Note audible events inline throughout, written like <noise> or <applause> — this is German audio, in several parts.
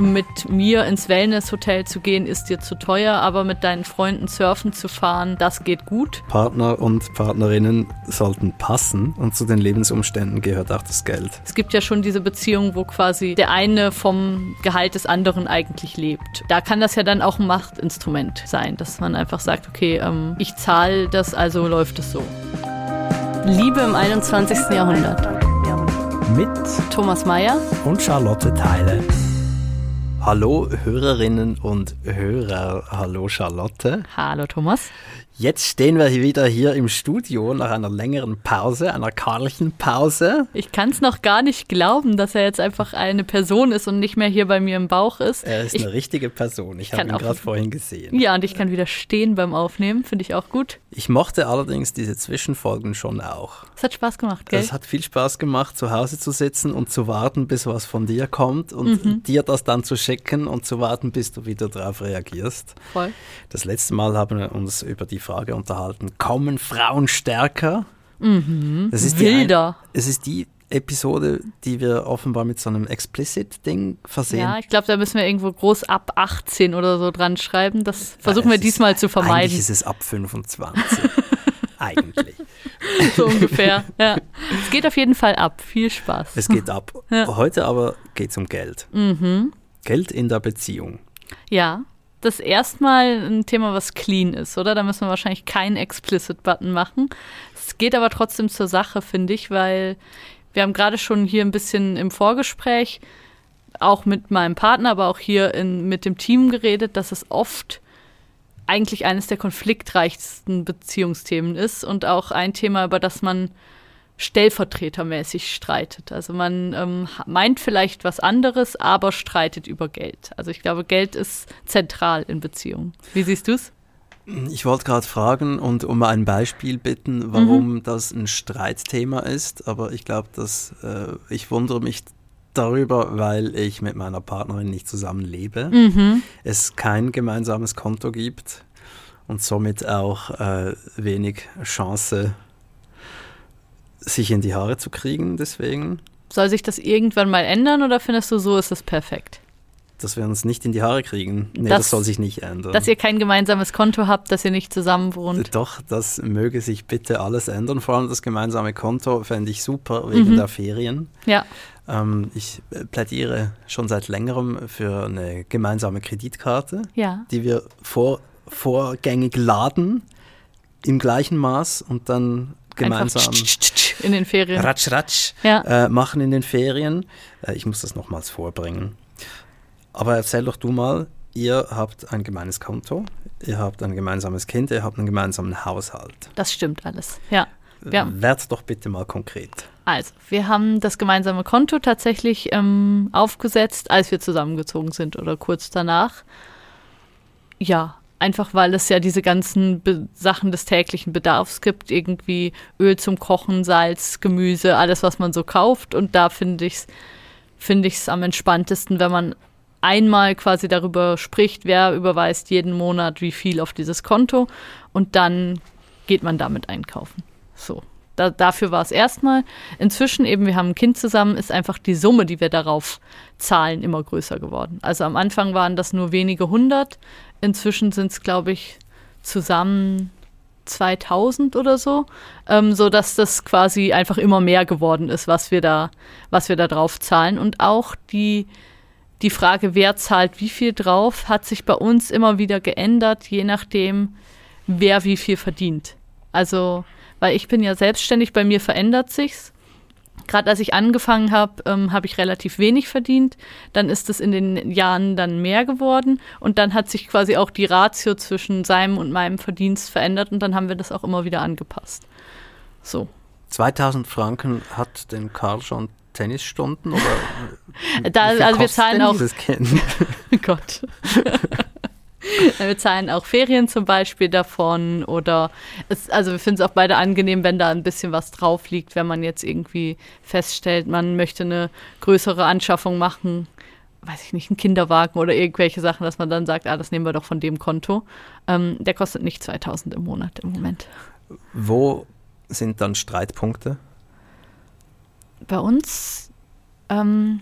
mit mir ins Wellness-Hotel zu gehen, ist dir zu teuer, aber mit deinen Freunden surfen zu fahren, das geht gut. Partner und Partnerinnen sollten passen und zu den Lebensumständen gehört auch das Geld. Es gibt ja schon diese Beziehung, wo quasi der eine vom Gehalt des anderen eigentlich lebt. Da kann das ja dann auch ein Machtinstrument sein, dass man einfach sagt, okay, ähm, ich zahle das, also läuft es so. Liebe im 21. Jahrhundert. Mit Thomas Mayer und Charlotte Teile. Hallo Hörerinnen und Hörer. Hallo Charlotte. Hallo Thomas. Jetzt stehen wir wieder hier im Studio nach einer längeren Pause, einer Karlchenpause. Ich kann es noch gar nicht glauben, dass er jetzt einfach eine Person ist und nicht mehr hier bei mir im Bauch ist. Er ist ich, eine richtige Person. Ich habe ihn gerade vorhin gesehen. Ja, und ich kann wieder stehen beim Aufnehmen. Finde ich auch gut. Ich mochte allerdings diese Zwischenfolgen schon auch. Es hat Spaß gemacht, gell? Es hat viel Spaß gemacht, zu Hause zu sitzen und zu warten, bis was von dir kommt und mhm. dir das dann zu schicken und zu warten, bis du wieder darauf reagierst. Voll. Das letzte Mal haben wir uns über die Frage unterhalten, kommen Frauen stärker? Mhm. Das ist Wilder. Die, es ist die Episode, die wir offenbar mit so einem Explicit-Ding versehen. Ja, ich glaube, da müssen wir irgendwo groß ab 18 oder so dran schreiben. Das versuchen ja, wir diesmal ist, zu vermeiden. Eigentlich ist es ab 25. <laughs> eigentlich. So ungefähr, ja. Es geht auf jeden Fall ab. Viel Spaß. Es geht ab. Ja. Heute aber geht es um Geld. Mhm. Geld in der Beziehung. Ja, das erstmal ein Thema, was clean ist, oder? Da müssen wir wahrscheinlich keinen Explicit-Button machen. Es geht aber trotzdem zur Sache, finde ich, weil wir haben gerade schon hier ein bisschen im Vorgespräch auch mit meinem Partner, aber auch hier in, mit dem Team geredet, dass es oft eigentlich eines der konfliktreichsten Beziehungsthemen ist und auch ein Thema, über das man stellvertretermäßig streitet. Also man ähm, meint vielleicht was anderes, aber streitet über Geld. Also ich glaube, Geld ist zentral in Beziehungen. Wie siehst du es? Ich wollte gerade fragen und um ein Beispiel bitten, warum mhm. das ein Streitthema ist, aber ich glaube, dass äh, ich wundere mich darüber, weil ich mit meiner Partnerin nicht zusammen lebe, mhm. es kein gemeinsames Konto gibt und somit auch äh, wenig Chance sich in die Haare zu kriegen, deswegen. Soll sich das irgendwann mal ändern oder findest du, so ist es perfekt? Dass wir uns nicht in die Haare kriegen. Nee, das, das soll sich nicht ändern. Dass ihr kein gemeinsames Konto habt, dass ihr nicht zusammen wohnt. Doch, das möge sich bitte alles ändern. Vor allem das gemeinsame Konto fände ich super wegen mhm. der Ferien. Ja. Ähm, ich plädiere schon seit längerem für eine gemeinsame Kreditkarte, ja. die wir vor, vorgängig laden im gleichen Maß und dann gemeinsam in den Ferien ratsch, ratsch, ja. äh, machen in den Ferien. Äh, ich muss das nochmals vorbringen. Aber erzähl doch du mal, ihr habt ein gemeines Konto, ihr habt ein gemeinsames Kind, ihr habt einen gemeinsamen Haushalt. Das stimmt alles, ja. ja. Werd doch bitte mal konkret. Also, wir haben das gemeinsame Konto tatsächlich ähm, aufgesetzt, als wir zusammengezogen sind oder kurz danach. Ja, Einfach weil es ja diese ganzen Be Sachen des täglichen Bedarfs gibt, irgendwie Öl zum Kochen, Salz, Gemüse, alles, was man so kauft. Und da finde ich es finde ich am entspanntesten, wenn man einmal quasi darüber spricht, wer überweist jeden Monat wie viel auf dieses Konto und dann geht man damit einkaufen. So. Da, dafür war es erstmal. Inzwischen eben, wir haben ein Kind zusammen, ist einfach die Summe, die wir darauf zahlen, immer größer geworden. Also am Anfang waren das nur wenige hundert. Inzwischen sind es, glaube ich, zusammen 2000 oder so, ähm, so dass das quasi einfach immer mehr geworden ist, was wir da, was wir da drauf zahlen. Und auch die, die Frage, wer zahlt wie viel drauf, hat sich bei uns immer wieder geändert, je nachdem, wer wie viel verdient. Also weil ich bin ja selbstständig, bei mir verändert sich's. Gerade als ich angefangen habe, ähm, habe ich relativ wenig verdient. Dann ist es in den Jahren dann mehr geworden und dann hat sich quasi auch die Ratio zwischen seinem und meinem Verdienst verändert und dann haben wir das auch immer wieder angepasst. So. 2000 Franken hat den Karl schon Tennisstunden oder? <laughs> da, also wir zahlen auch. Kind? <laughs> Gott. <laughs> <laughs> Wir zahlen auch Ferien zum Beispiel davon oder es, also wir finden es auch beide angenehm, wenn da ein bisschen was drauf liegt, wenn man jetzt irgendwie feststellt, man möchte eine größere Anschaffung machen, weiß ich nicht, einen Kinderwagen oder irgendwelche Sachen, dass man dann sagt, ah, das nehmen wir doch von dem Konto. Ähm, der kostet nicht 2000 im Monat im Moment. Wo sind dann Streitpunkte? Bei uns ähm,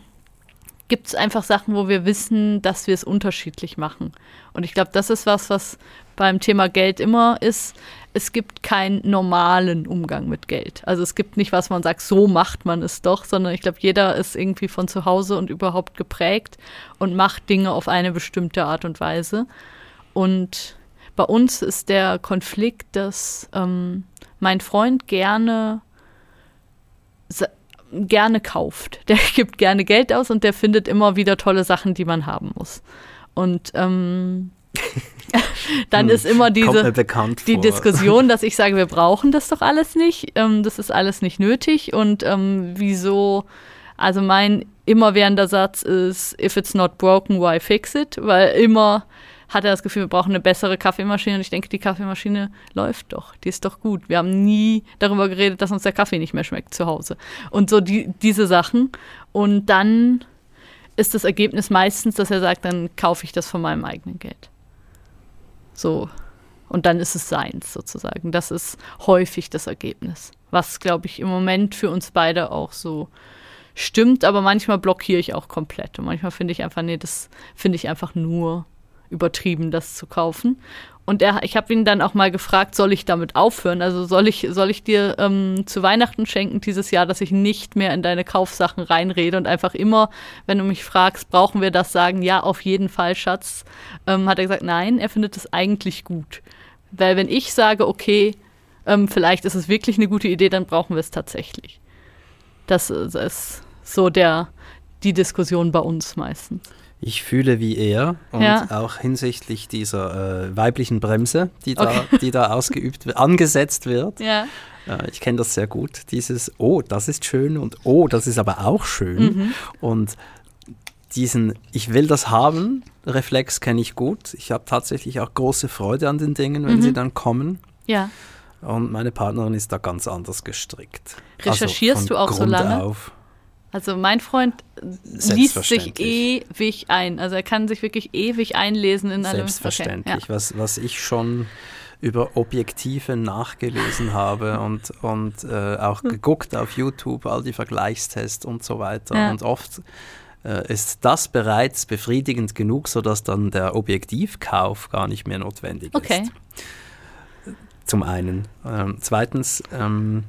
gibt es einfach Sachen, wo wir wissen, dass wir es unterschiedlich machen. Und ich glaube, das ist was, was beim Thema Geld immer ist. Es gibt keinen normalen Umgang mit Geld. Also es gibt nicht, was man sagt, so macht man es doch, sondern ich glaube, jeder ist irgendwie von zu Hause und überhaupt geprägt und macht Dinge auf eine bestimmte Art und Weise. Und bei uns ist der Konflikt, dass ähm, mein Freund gerne gerne kauft. Der <laughs> gibt gerne Geld aus und der findet immer wieder tolle Sachen, die man haben muss. Und ähm, <laughs> dann hm, ist immer diese die Diskussion, <laughs> dass ich sage, wir brauchen das doch alles nicht, ähm, das ist alles nicht nötig und ähm, wieso, also mein immerwährender Satz ist, if it's not broken, why fix it? Weil immer hat er das Gefühl, wir brauchen eine bessere Kaffeemaschine. Und ich denke, die Kaffeemaschine läuft doch. Die ist doch gut. Wir haben nie darüber geredet, dass uns der Kaffee nicht mehr schmeckt zu Hause. Und so die, diese Sachen. Und dann ist das Ergebnis meistens, dass er sagt, dann kaufe ich das von meinem eigenen Geld. So. Und dann ist es seins sozusagen. Das ist häufig das Ergebnis. Was, glaube ich, im Moment für uns beide auch so stimmt, aber manchmal blockiere ich auch komplett. Und manchmal finde ich einfach, nee, das finde ich einfach nur übertrieben, das zu kaufen. Und er, ich habe ihn dann auch mal gefragt, soll ich damit aufhören? Also soll ich, soll ich dir ähm, zu Weihnachten schenken dieses Jahr, dass ich nicht mehr in deine Kaufsachen reinrede und einfach immer, wenn du mich fragst, brauchen wir das, sagen, ja, auf jeden Fall, Schatz. Ähm, hat er gesagt, nein, er findet es eigentlich gut. Weil wenn ich sage, okay, ähm, vielleicht ist es wirklich eine gute Idee, dann brauchen wir es tatsächlich. Das ist so der, die Diskussion bei uns meistens. Ich fühle wie er und ja. auch hinsichtlich dieser äh, weiblichen Bremse, die da, okay. die da ausgeübt wird, angesetzt wird. Ja. Äh, ich kenne das sehr gut. Dieses, oh, das ist schön und oh, das ist aber auch schön. Mhm. Und diesen Ich will das haben, Reflex kenne ich gut. Ich habe tatsächlich auch große Freude an den Dingen, wenn mhm. sie dann kommen. Ja. Und meine Partnerin ist da ganz anders gestrickt. Recherchierst also du auch Grund so lange? Auf. Also mein Freund liest sich ewig ein. Also er kann sich wirklich ewig einlesen in einem Selbstverständlich. Okay, ja. was, was ich schon über Objektive nachgelesen habe <laughs> und, und äh, auch geguckt auf YouTube, all die Vergleichstests und so weiter. Ja. Und oft äh, ist das bereits befriedigend genug, sodass dann der Objektivkauf gar nicht mehr notwendig okay. ist. Zum einen. Ähm, zweitens, ähm,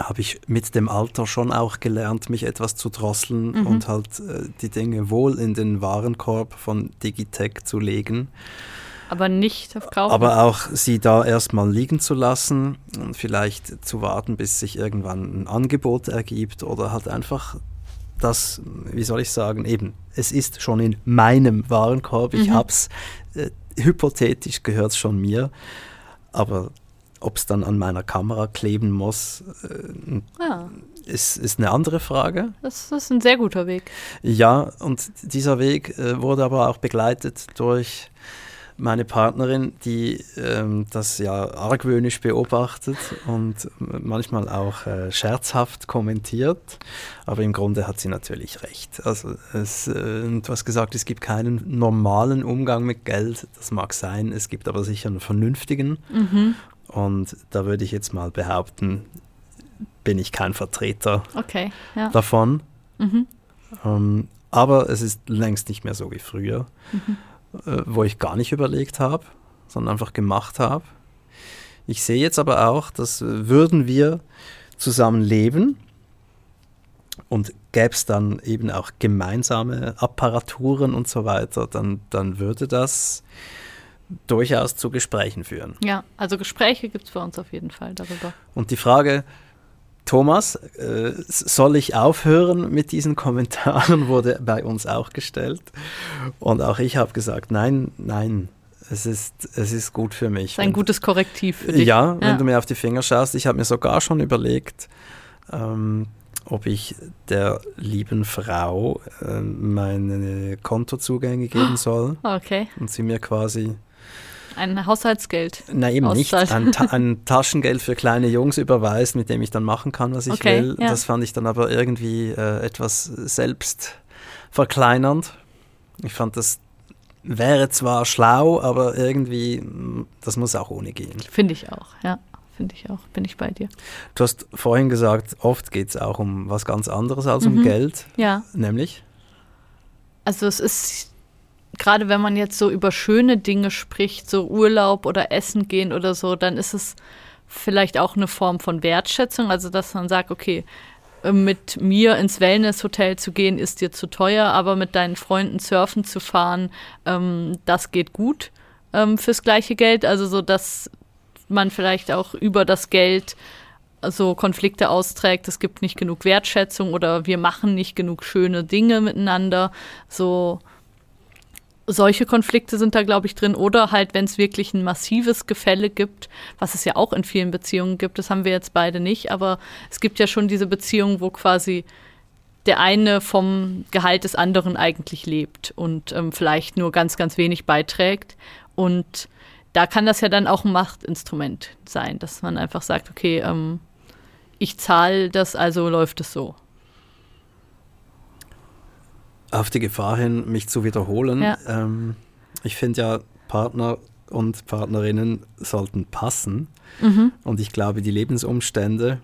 habe ich mit dem Alter schon auch gelernt, mich etwas zu drosseln mhm. und halt äh, die Dinge wohl in den Warenkorb von Digitech zu legen. Aber nicht auf Kaufen. Aber auch sie da erstmal liegen zu lassen und vielleicht zu warten, bis sich irgendwann ein Angebot ergibt oder halt einfach das, wie soll ich sagen, eben, es ist schon in meinem Warenkorb, ich mhm. habe es, äh, hypothetisch gehört es schon mir, aber ob es dann an meiner Kamera kleben muss, äh, ja. ist, ist eine andere Frage. Das ist ein sehr guter Weg. Ja, und dieser Weg äh, wurde aber auch begleitet durch meine Partnerin, die ähm, das ja argwöhnisch beobachtet und manchmal auch äh, scherzhaft kommentiert. Aber im Grunde hat sie natürlich recht. Also es, äh, du hast gesagt, es gibt keinen normalen Umgang mit Geld. Das mag sein. Es gibt aber sicher einen vernünftigen. Mhm. Und da würde ich jetzt mal behaupten, bin ich kein Vertreter okay, ja. davon. Mhm. Ähm, aber es ist längst nicht mehr so wie früher, mhm. äh, wo ich gar nicht überlegt habe, sondern einfach gemacht habe. Ich sehe jetzt aber auch, dass äh, würden wir zusammen leben und gäbe es dann eben auch gemeinsame Apparaturen und so weiter, dann, dann würde das durchaus zu Gesprächen führen. Ja, also Gespräche gibt es bei uns auf jeden Fall darüber. Und die Frage, Thomas, äh, soll ich aufhören mit diesen Kommentaren, wurde bei uns auch gestellt. Und auch ich habe gesagt, nein, nein, es ist, es ist gut für mich. Das ist ein gutes Korrektiv für dich. Ja, wenn ja. du mir auf die Finger schaust, ich habe mir sogar schon überlegt, ähm, ob ich der lieben Frau äh, meine Kontozugänge geben soll. Okay. Und sie mir quasi ein Haushaltsgeld. Nein, eben nicht. Ein, ein, Taschengeld für kleine Jungs überweist, mit dem ich dann machen kann, was ich okay, will. Ja. Das fand ich dann aber irgendwie äh, etwas selbstverkleinernd. Ich fand, das wäre zwar schlau, aber irgendwie, das muss auch ohne gehen. Finde ich auch, ja. Finde ich auch. Bin ich bei dir. Du hast vorhin gesagt, oft geht es auch um was ganz anderes als mhm. um Geld. Ja. Nämlich? Also es ist gerade wenn man jetzt so über schöne Dinge spricht, so Urlaub oder Essen gehen oder so, dann ist es vielleicht auch eine Form von Wertschätzung, also dass man sagt, okay, äh, mit mir ins Wellnesshotel zu gehen, ist dir zu teuer, aber mit deinen Freunden surfen zu fahren, ähm, das geht gut ähm, fürs gleiche Geld. Also so, dass man vielleicht auch über das Geld so Konflikte austrägt, es gibt nicht genug Wertschätzung oder wir machen nicht genug schöne Dinge miteinander. So solche Konflikte sind da, glaube ich, drin. Oder halt, wenn es wirklich ein massives Gefälle gibt, was es ja auch in vielen Beziehungen gibt, das haben wir jetzt beide nicht, aber es gibt ja schon diese Beziehungen, wo quasi der eine vom Gehalt des anderen eigentlich lebt und ähm, vielleicht nur ganz, ganz wenig beiträgt. Und da kann das ja dann auch ein Machtinstrument sein, dass man einfach sagt, okay, ähm, ich zahle das, also läuft es so auf die Gefahr hin, mich zu wiederholen. Ja. Ähm, ich finde ja, Partner und Partnerinnen sollten passen. Mhm. Und ich glaube, die Lebensumstände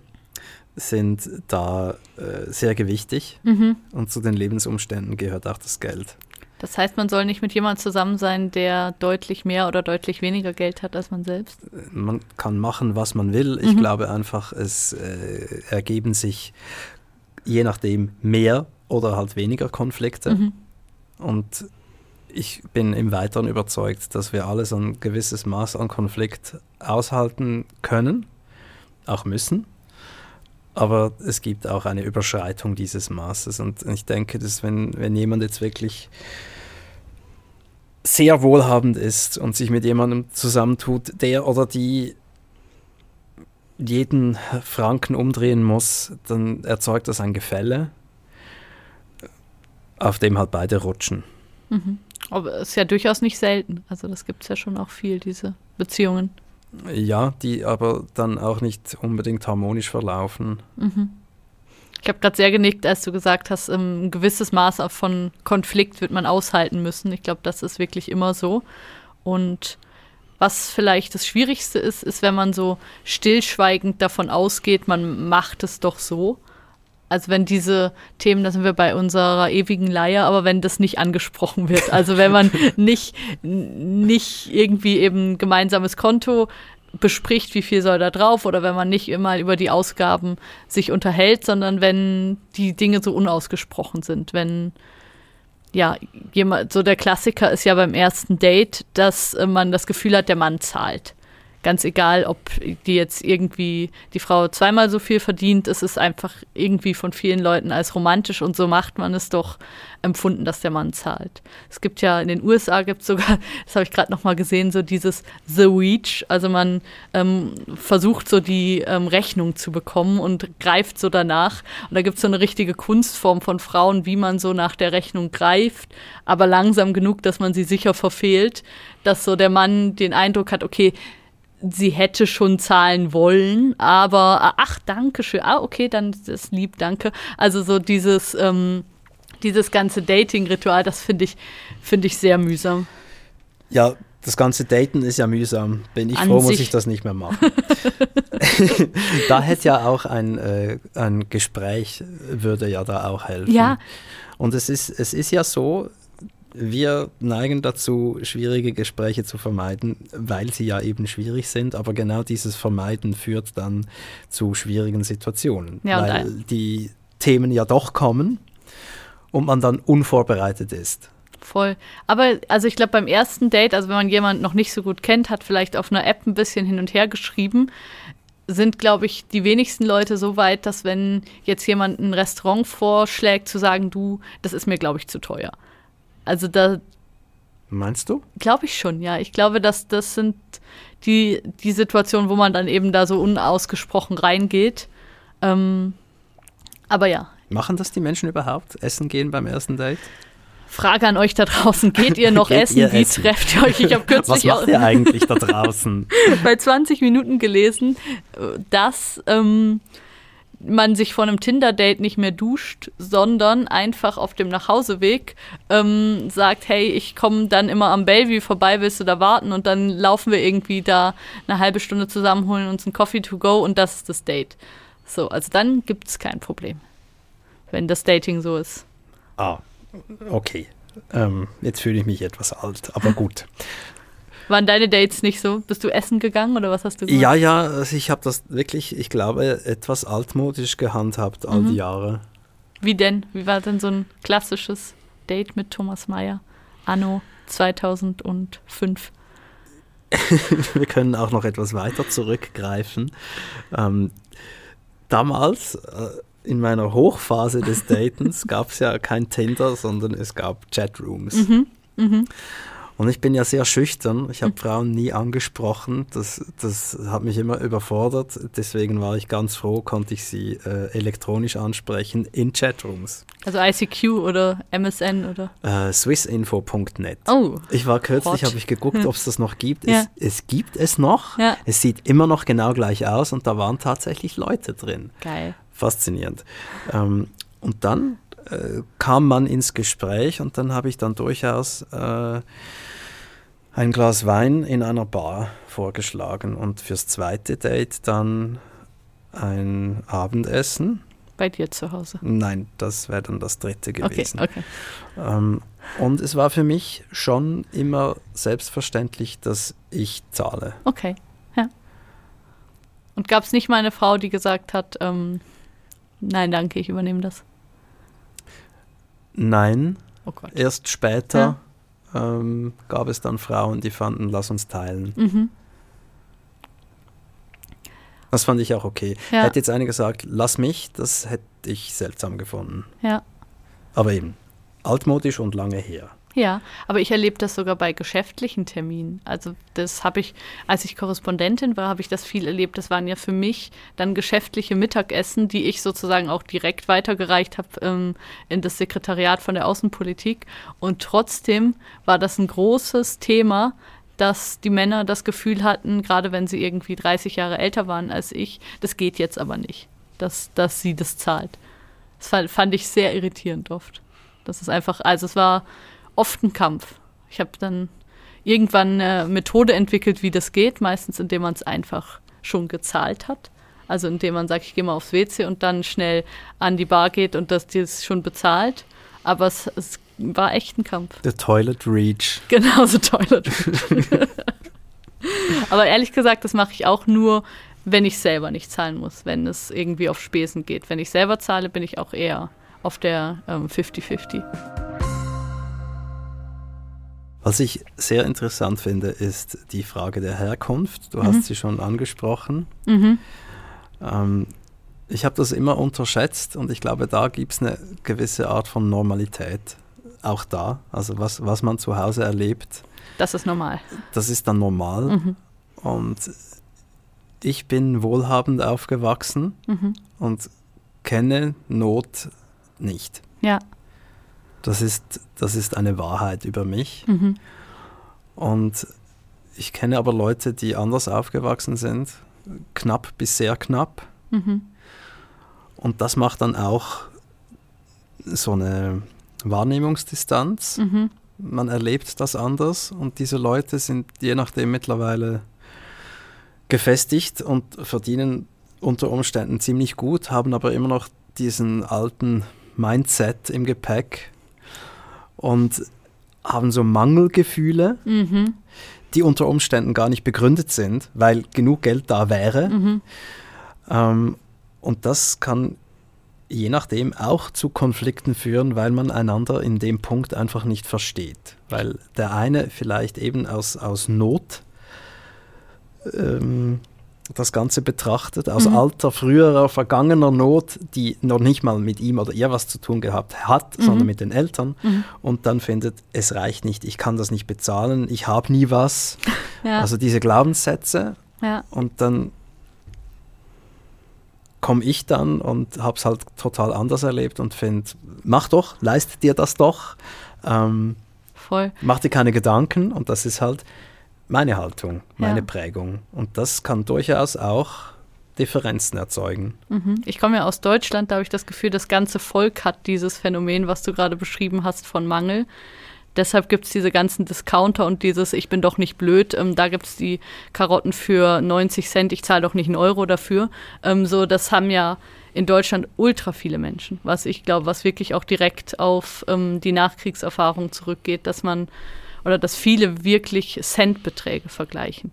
sind da äh, sehr gewichtig. Mhm. Und zu den Lebensumständen gehört auch das Geld. Das heißt, man soll nicht mit jemandem zusammen sein, der deutlich mehr oder deutlich weniger Geld hat als man selbst? Man kann machen, was man will. Ich mhm. glaube einfach, es äh, ergeben sich je nachdem mehr oder halt weniger Konflikte. Mhm. Und ich bin im Weiteren überzeugt, dass wir alle so ein gewisses Maß an Konflikt aushalten können, auch müssen. Aber es gibt auch eine Überschreitung dieses Maßes. Und ich denke, dass wenn, wenn jemand jetzt wirklich sehr wohlhabend ist und sich mit jemandem zusammentut, der oder die jeden Franken umdrehen muss, dann erzeugt das ein Gefälle auf dem halt beide rutschen. Mhm. Aber es ist ja durchaus nicht selten. Also das gibt es ja schon auch viel, diese Beziehungen. Ja, die aber dann auch nicht unbedingt harmonisch verlaufen. Mhm. Ich habe gerade sehr genickt, als du gesagt hast, ein gewisses Maß von Konflikt wird man aushalten müssen. Ich glaube, das ist wirklich immer so. Und was vielleicht das Schwierigste ist, ist, wenn man so stillschweigend davon ausgeht, man macht es doch so also wenn diese Themen, da sind wir bei unserer ewigen Leier, aber wenn das nicht angesprochen wird, also wenn man <laughs> nicht, nicht irgendwie eben gemeinsames Konto bespricht, wie viel soll da drauf, oder wenn man nicht immer über die Ausgaben sich unterhält, sondern wenn die Dinge so unausgesprochen sind, wenn ja, jemand, so der Klassiker ist ja beim ersten Date, dass man das Gefühl hat, der Mann zahlt ganz egal, ob die jetzt irgendwie die Frau zweimal so viel verdient, es ist einfach irgendwie von vielen Leuten als romantisch und so macht man es doch empfunden, dass der Mann zahlt. Es gibt ja in den USA gibt es sogar, <laughs> das habe ich gerade noch mal gesehen, so dieses The Reach, also man ähm, versucht so die ähm, Rechnung zu bekommen und greift so danach. Und da gibt es so eine richtige Kunstform von Frauen, wie man so nach der Rechnung greift, aber langsam genug, dass man sie sicher verfehlt, dass so der Mann den Eindruck hat, okay, sie hätte schon zahlen wollen, aber ah, ach, danke schön. Ah, okay, dann ist lieb, danke. Also so dieses, ähm, dieses ganze Dating-Ritual, das finde ich, finde ich sehr mühsam. Ja, das ganze Daten ist ja mühsam. Bin ich An froh, muss ich das nicht mehr machen. <laughs> da hätte ja auch ein, äh, ein Gespräch, würde ja da auch helfen. Ja. Und es ist, es ist ja so, wir neigen dazu, schwierige Gespräche zu vermeiden, weil sie ja eben schwierig sind. Aber genau dieses Vermeiden führt dann zu schwierigen Situationen, ja, weil die Themen ja doch kommen und man dann unvorbereitet ist. Voll. Aber also ich glaube, beim ersten Date, also wenn man jemanden noch nicht so gut kennt, hat vielleicht auf einer App ein bisschen hin und her geschrieben, sind, glaube ich, die wenigsten Leute so weit, dass wenn jetzt jemand ein Restaurant vorschlägt, zu sagen, du, das ist mir, glaube ich, zu teuer. Also da. Meinst du? Glaube ich schon, ja. Ich glaube, dass das sind die, die Situationen, wo man dann eben da so unausgesprochen reingeht. Ähm, aber ja. Machen das die Menschen überhaupt? Essen gehen beim ersten Date? Frage an euch da draußen: Geht ihr noch <laughs> essen? Ihr Wie essen? trefft ihr euch? Ich habe <laughs> kürzlich Was macht ihr eigentlich da draußen? <laughs> bei 20 Minuten gelesen, dass ähm, man sich vor einem Tinder-Date nicht mehr duscht, sondern einfach auf dem Nachhauseweg ähm, sagt, hey, ich komme dann immer am Bellevue vorbei, willst du da warten? Und dann laufen wir irgendwie da eine halbe Stunde zusammen, holen uns einen Coffee to go und das ist das Date. So, also dann gibt es kein Problem, wenn das Dating so ist. Ah, okay, ähm, jetzt fühle ich mich etwas alt, aber gut. Waren deine Dates nicht so? Bist du essen gegangen oder was hast du gemacht? Ja, ja, also ich habe das wirklich, ich glaube, etwas altmodisch gehandhabt all Mhm. die Jahre. Wie denn? Wie war denn so ein klassisches Date mit Thomas Mayer anno 2005? <laughs> Wir können auch noch etwas weiter zurückgreifen. Ähm, damals, äh, in meiner Hochphase des Datens, <laughs> gab es ja kein Tinder, sondern es gab Chatrooms. Mhm. Mhm. Und ich bin ja sehr schüchtern. Ich habe Frauen nie angesprochen. Das, das hat mich immer überfordert. Deswegen war ich ganz froh, konnte ich sie äh, elektronisch ansprechen in Chatrooms. Also ICQ oder MSN oder? Äh, swissinfo.net. Oh, Ich war kürzlich, habe ich geguckt, ob es das noch gibt. Ja. Es, es gibt es noch. Ja. Es sieht immer noch genau gleich aus und da waren tatsächlich Leute drin. geil. Faszinierend. Ähm, und dann äh, kam man ins Gespräch und dann habe ich dann durchaus äh, ein Glas Wein in einer Bar vorgeschlagen und fürs zweite Date dann ein Abendessen. Bei dir zu Hause. Nein, das wäre dann das dritte Okay, gewesen. okay. Ähm, und es war für mich schon immer selbstverständlich, dass ich zahle. Okay, ja. Und gab es nicht mal eine Frau, die gesagt hat, ähm, nein, danke, ich übernehme das? Nein, Oh Gott. erst später ähm, gab es dann Frauen, die fanden, lass uns teilen. Mhm. Das fand ich auch okay. Ja. Hätte jetzt eine gesagt, lass mich, das hätte ich seltsam gefunden. Ja. Aber eben, altmodisch und lange her. Ja, aber ich erlebe das sogar bei geschäftlichen Terminen. Also das habe ich, als ich Korrespondentin war, habe ich das viel erlebt. Das waren ja für mich dann geschäftliche Mittagessen, die ich sozusagen auch direkt weitergereicht habe ähm, in das Sekretariat von der Außenpolitik. Und trotzdem war das ein großes Thema, dass die Männer das Gefühl hatten, gerade wenn sie irgendwie 30 Jahre älter waren als ich, das geht jetzt aber nicht, dass, dass sie das zahlt. Das fand, fand ich sehr irritierend oft. Das ist einfach, also es war oft ein Kampf. Ich habe dann irgendwann eine Methode entwickelt, wie das geht, meistens indem man es einfach schon gezahlt hat. Also indem man sagt, ich gehe mal aufs WC und dann schnell an die Bar geht und das das schon bezahlt. Aber es, es war echt ein Kampf. The Toilet Reach. <laughs> Genauso Toilet. <laughs> Aber ehrlich gesagt, das mache ich auch nur, wenn ich selber nicht zahlen muss, wenn es irgendwie auf Spesen geht. Wenn ich selber zahle, bin ich auch eher auf der ähm, 50-50. Was ich sehr interessant finde, ist die Frage der Herkunft. Du Mhm. hast sie schon angesprochen. Mhm. Ähm, ich habe das immer unterschätzt und ich glaube, da gibt es eine gewisse Art von Normalität. Auch da, also was, was man zu Hause erlebt, Das ist normal. das ist dann normal. Mhm. Und ich bin wohlhabend aufgewachsen Mhm. und kenne Not nicht. Ja. Das ist, das ist eine Wahrheit über mich. Mhm. Und ich kenne aber Leute, die anders aufgewachsen sind, knapp bis sehr knapp. Mhm. Und das macht dann auch so eine Wahrnehmungsdistanz. Mhm. Man erlebt das anders und diese Leute sind je nachdem mittlerweile gefestigt und verdienen unter Umständen ziemlich gut, haben aber immer noch diesen alten Mindset im Gepäck und haben so Mangelgefühle, Mhm. die unter Umständen gar nicht begründet sind, weil genug Geld da wäre. Mhm. Ähm, und das kann je nachdem auch zu Konflikten führen, weil man einander in dem Punkt einfach nicht versteht. Weil der eine vielleicht eben aus, aus Not ähm, das Ganze betrachtet, aus Mhm. alter, früherer, vergangener Not, die noch nicht mal mit ihm oder ihr was zu tun gehabt hat, Mhm. sondern mit den Eltern. Mhm. Und dann findet, es reicht nicht, ich kann das nicht bezahlen, ich habe nie was. <laughs> Ja. Also diese Glaubenssätze ja. und dann komme ich dann und habe es halt total anders erlebt und finde, mach doch, leist dir das doch, ähm, Voll. mach dir keine Gedanken und das ist halt meine Haltung, meine Ja. Prägung. Und das kann durchaus auch Differenzen erzeugen. Mhm. Ich komme ja aus Deutschland, da habe ich das Gefühl, das ganze Volk hat dieses Phänomen, was du gerade beschrieben hast, von Mangel. Deshalb gibt es diese ganzen Discounter und dieses Ich bin doch nicht blöd. Ähm, da gibt es die Karotten für 90 Cent, ich zahle doch nicht einen Euro dafür. Ähm, so, das haben ja in Deutschland ultra viele Menschen, was ich glaube, was wirklich auch direkt auf ähm, die Nachkriegserfahrung zurückgeht, dass man oder dass viele wirklich Centbeträge vergleichen.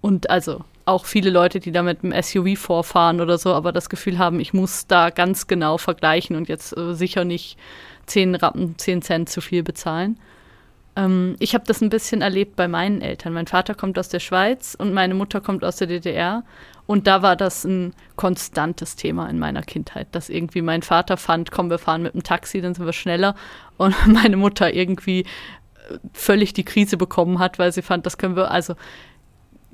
Und also auch viele Leute, die da mit einem SUV vorfahren oder so, aber das Gefühl haben, ich muss da ganz genau vergleichen und jetzt äh, sicher nicht 10 Rappen, 10 Cent zu viel bezahlen. Ähm, ich habe das ein bisschen erlebt bei meinen Eltern. Mein Vater kommt aus der Schweiz und meine Mutter kommt aus der DDR. Und da war das ein konstantes Thema in meiner Kindheit, dass irgendwie mein Vater fand, komm, wir fahren mit dem Taxi, dann sind wir schneller. Und <laughs> meine Mutter irgendwie völlig die Krise bekommen hat, weil sie fand, das können wir, also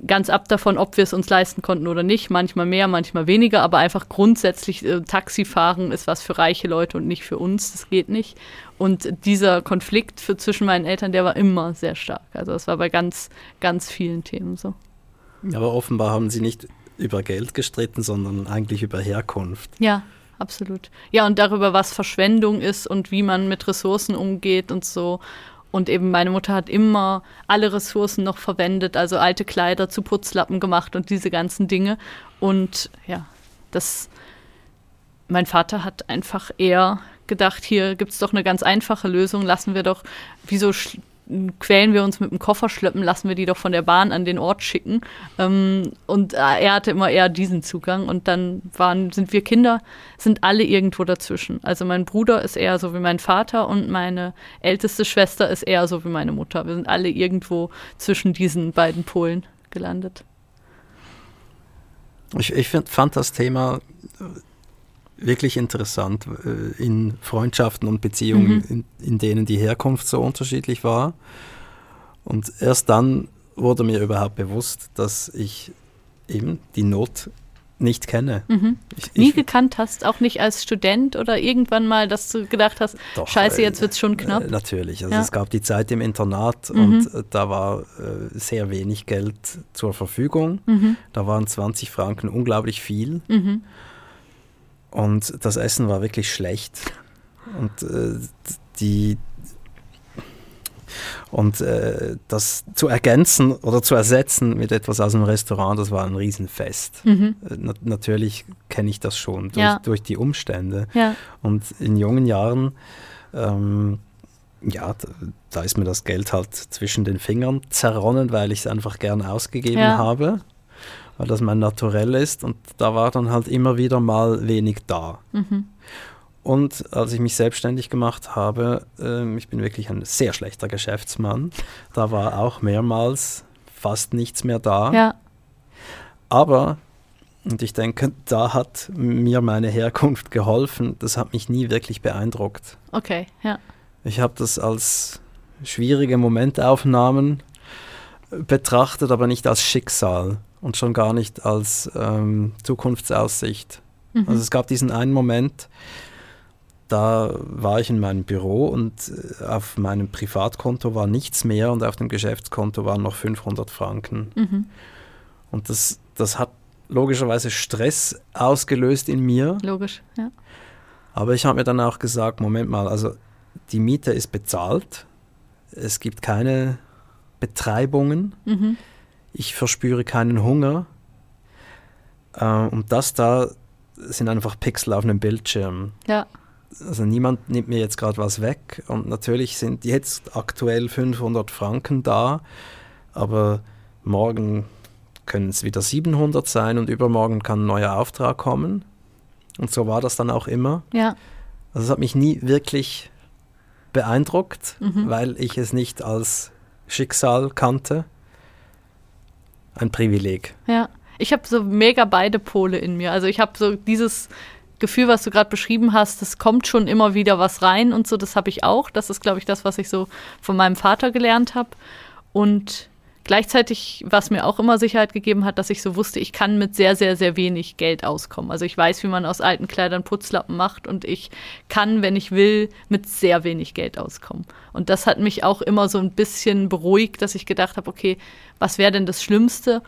ganz ab davon, ob wir es uns leisten konnten oder nicht. Manchmal mehr, manchmal weniger, aber einfach grundsätzlich äh, Taxifahren ist was für reiche Leute und nicht für uns. Das geht nicht. Und dieser Konflikt für, zwischen meinen Eltern, der war immer sehr stark. Also das war bei ganz, ganz vielen Themen so. Aber offenbar haben Sie nicht über Geld gestritten, sondern eigentlich über Herkunft. Ja, absolut. Ja, und darüber, was Verschwendung ist und wie man mit Ressourcen umgeht und so. Und eben meine Mutter hat immer alle Ressourcen noch verwendet, also alte Kleider zu Putzlappen gemacht und diese ganzen Dinge. Und ja, das, mein Vater hat einfach eher gedacht, hier gibt es doch eine ganz einfache Lösung, lassen wir doch, wieso quälen wir uns mit dem Koffer schleppen, lassen wir die doch von der Bahn an den Ort schicken. Ähm, und äh, er hatte immer eher diesen Zugang. Und dann waren, sind wir Kinder, sind alle irgendwo dazwischen. Also mein Bruder ist eher so wie mein Vater und meine älteste Schwester ist eher so wie meine Mutter. Wir sind alle irgendwo zwischen diesen beiden Polen gelandet. Ich, ich find, fand das Thema wirklich interessant äh, in Freundschaften und Beziehungen, mhm. in, in, denen die Herkunft so unterschiedlich war. Und erst dann wurde mir überhaupt bewusst, dass ich eben die Not nicht kenne. Mhm. Ich, Nie ich, gekannt hast, auch nicht als Student oder irgendwann mal, dass du gedacht hast, doch, scheiße, jetzt wird es schon knapp? Äh, natürlich. Also ja. es gab die Zeit im Internat mhm. und äh, da war äh, sehr wenig Geld zur Verfügung. Mhm. Da waren 20 Franken unglaublich viel. Und das Essen war wirklich schlecht. Und äh, die und äh, das zu ergänzen oder zu ersetzen mit etwas aus dem Restaurant, das war ein Riesenfest. Mhm. Äh, na natürlich kenne ich das schon durch, ja. durch die Umstände. Ja. Und in jungen Jahren, ähm, ja, da, da, ist mir das Geld halt zwischen den Fingern zerronnen, weil ich es einfach gern ausgegeben ja. habe weil das mein Naturell ist und da war dann halt immer wieder mal wenig da. Mhm. Und als ich mich selbstständig gemacht habe, äh, ich bin wirklich ein sehr schlechter Geschäftsmann, da war auch mehrmals fast nichts mehr da. Ja. Aber, und ich denke, da hat mir meine Herkunft geholfen, das hat mich nie wirklich beeindruckt. Okay, ja. Ich habe das als schwierige Momentaufnahmen betrachtet, aber nicht als Schicksal und schon gar nicht als ähm, Zukunftsaussicht. Mhm. Also es gab diesen einen Moment, da war ich in meinem Büro und äh, auf meinem Privatkonto war nichts mehr und auf dem Geschäftskonto waren noch 500 Franken. Mhm. Und das, das hat logischerweise Stress ausgelöst in mir. Logisch, ja. Aber ich habe mir dann auch gesagt, Moment mal, also die Miete ist bezahlt, es gibt keine Betreibungen. Mhm ich verspüre keinen Hunger. Äh, und das da sind einfach Pixel auf einem Bildschirm. Ja. Also niemand nimmt mir jetzt gerade was weg. Und natürlich sind jetzt aktuell 500 Franken da, aber morgen können es wieder 700 sein und übermorgen kann ein neuer Auftrag kommen. Und so war das dann auch immer. Ja. Also es hat mich nie wirklich beeindruckt, mhm. weil ich es nicht als Schicksal kannte ein Privileg. Ja, ich habe so mega beide Pole in mir. Also ich habe so dieses Gefühl, was du gerade beschrieben hast, es kommt schon immer wieder was rein und so, das habe ich auch. Das ist, glaube ich, das, was ich so von meinem Vater gelernt habe. Und gleichzeitig, was mir auch immer Sicherheit gegeben hat, dass ich so wusste, ich kann mit sehr, sehr, sehr wenig Geld auskommen. Also ich weiß, wie man aus alten Kleidern Putzlappen macht und ich kann, wenn ich will, mit sehr wenig Geld auskommen. Und das hat mich auch immer so ein bisschen beruhigt, dass ich gedacht habe, okay, was wäre denn das Schlimmste?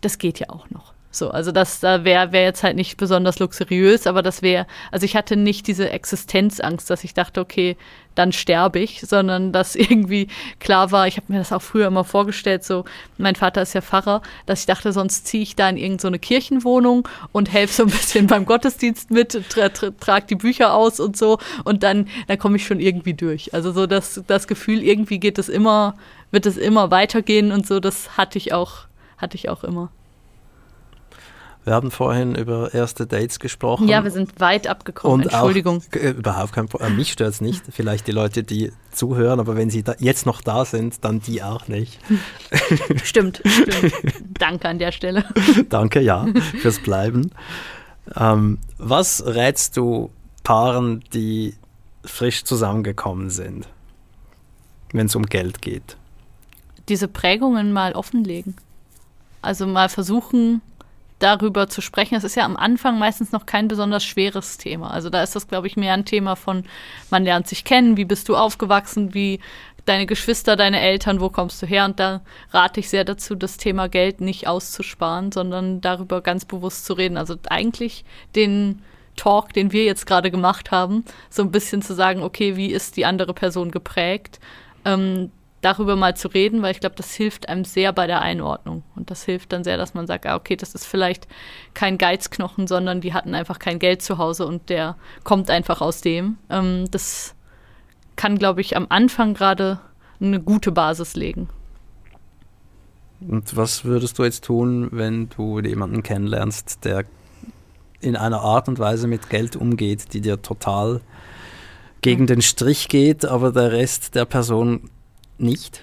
Das geht ja auch noch. So, also das da wäre wär jetzt halt nicht besonders luxuriös, aber das wäre, also ich hatte nicht diese Existenzangst, dass ich dachte, okay, dann sterbe ich, sondern dass <laughs> irgendwie klar war, ich habe mir das auch früher immer vorgestellt, so, mein Vater ist ja Pfarrer, dass ich dachte, sonst ziehe ich da in irgendeine so Kirchenwohnung und helfe so ein bisschen <laughs> beim Gottesdienst mit, tra tra trage die Bücher aus und so und dann, dann komme ich schon irgendwie durch. Also so das, das Gefühl, irgendwie geht es immer, wird es immer weitergehen und so, das hatte ich auch, hatte ich auch immer. Wir haben vorhin über erste Dates gesprochen. Ja, wir sind weit abgekommen. Und Entschuldigung. Auch, äh, überhaupt kein Problem. Äh, mich stört es nicht. <laughs> Vielleicht die Leute, die zuhören, aber wenn sie jetzt noch da sind, dann die auch nicht. <laughs> Stimmt, stimmt. <laughs> Danke an der Stelle. Danke, ja, fürs Bleiben. Ähm, was rätst du Paaren, die frisch zusammengekommen sind, wenn es um Geld geht? Diese Prägungen mal offenlegen. Also mal versuchen, darüber zu sprechen. Es ist ja am Anfang meistens noch kein besonders schweres Thema. Also da ist das, glaube ich, mehr ein Thema von, man lernt sich kennen, wie bist du aufgewachsen, wie deine Geschwister, deine Eltern, wo kommst du her? Und da rate ich sehr dazu, das Thema Geld nicht auszusparen, sondern darüber ganz bewusst zu reden. Also eigentlich den Talk, den wir jetzt gerade gemacht haben, so ein bisschen zu sagen, okay, wie ist die andere Person geprägt? Ähm, darüber mal zu reden, weil ich glaube, das hilft einem sehr bei der Einordnung. Und das hilft dann sehr, dass man sagt, ah, okay, das ist vielleicht kein Geizknochen, sondern die hatten einfach kein Geld zu Hause und der kommt einfach aus dem. Ähm, das kann, glaube ich, am Anfang gerade eine gute Basis legen. Und was würdest du jetzt tun, wenn du jemanden kennenlernst, der in einer Art und Weise mit Geld umgeht, die dir total gegen den Strich geht, aber der Rest der Person nicht?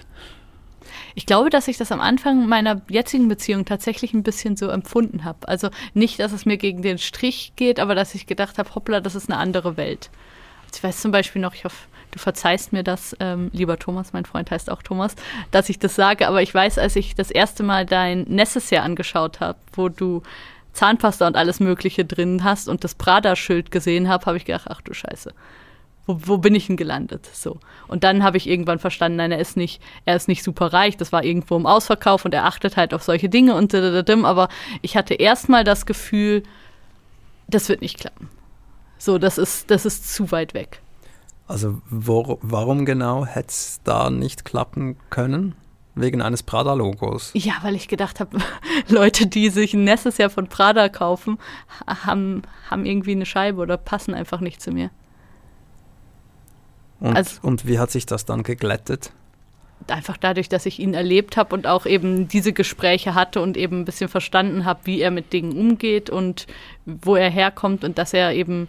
Ich glaube, dass ich das am Anfang meiner jetzigen Beziehung tatsächlich ein bisschen so empfunden habe. Also nicht, dass es mir gegen den Strich geht, aber dass ich gedacht habe, hoppla, das ist eine andere Welt. Also ich weiß zum Beispiel noch, ich hoffe, du verzeihst mir das, ähm, lieber Thomas, mein Freund heißt auch Thomas, dass ich das sage, aber ich weiß, als ich das erste Mal dein Necessaire angeschaut habe, wo du Zahnpasta und alles Mögliche drin hast und das Prada-Schild gesehen habe, habe ich gedacht, ach du Scheiße wo, wo bin ich denn gelandet? So. Und dann habe ich irgendwann verstanden, nein, er ist nicht, er ist nicht super reich, das war irgendwo im Ausverkauf und er achtet halt auf solche Dinge und aber ich hatte erstmal das Gefühl, das wird nicht klappen. So, das ist, das ist zu weit weg. Also wo, warum genau hätte es da nicht klappen können? Wegen eines Prada-Logos. Ja, weil ich gedacht habe, <laughs> Leute, die sich ein Necessaire von Prada kaufen, haben, haben irgendwie eine Scheibe oder passen einfach nicht zu mir. Und, also, und wie hat sich das dann geglättet? Einfach dadurch, dass ich ihn erlebt habe und auch eben diese Gespräche hatte und eben ein bisschen verstanden habe, wie er mit Dingen umgeht und wo er herkommt und dass er eben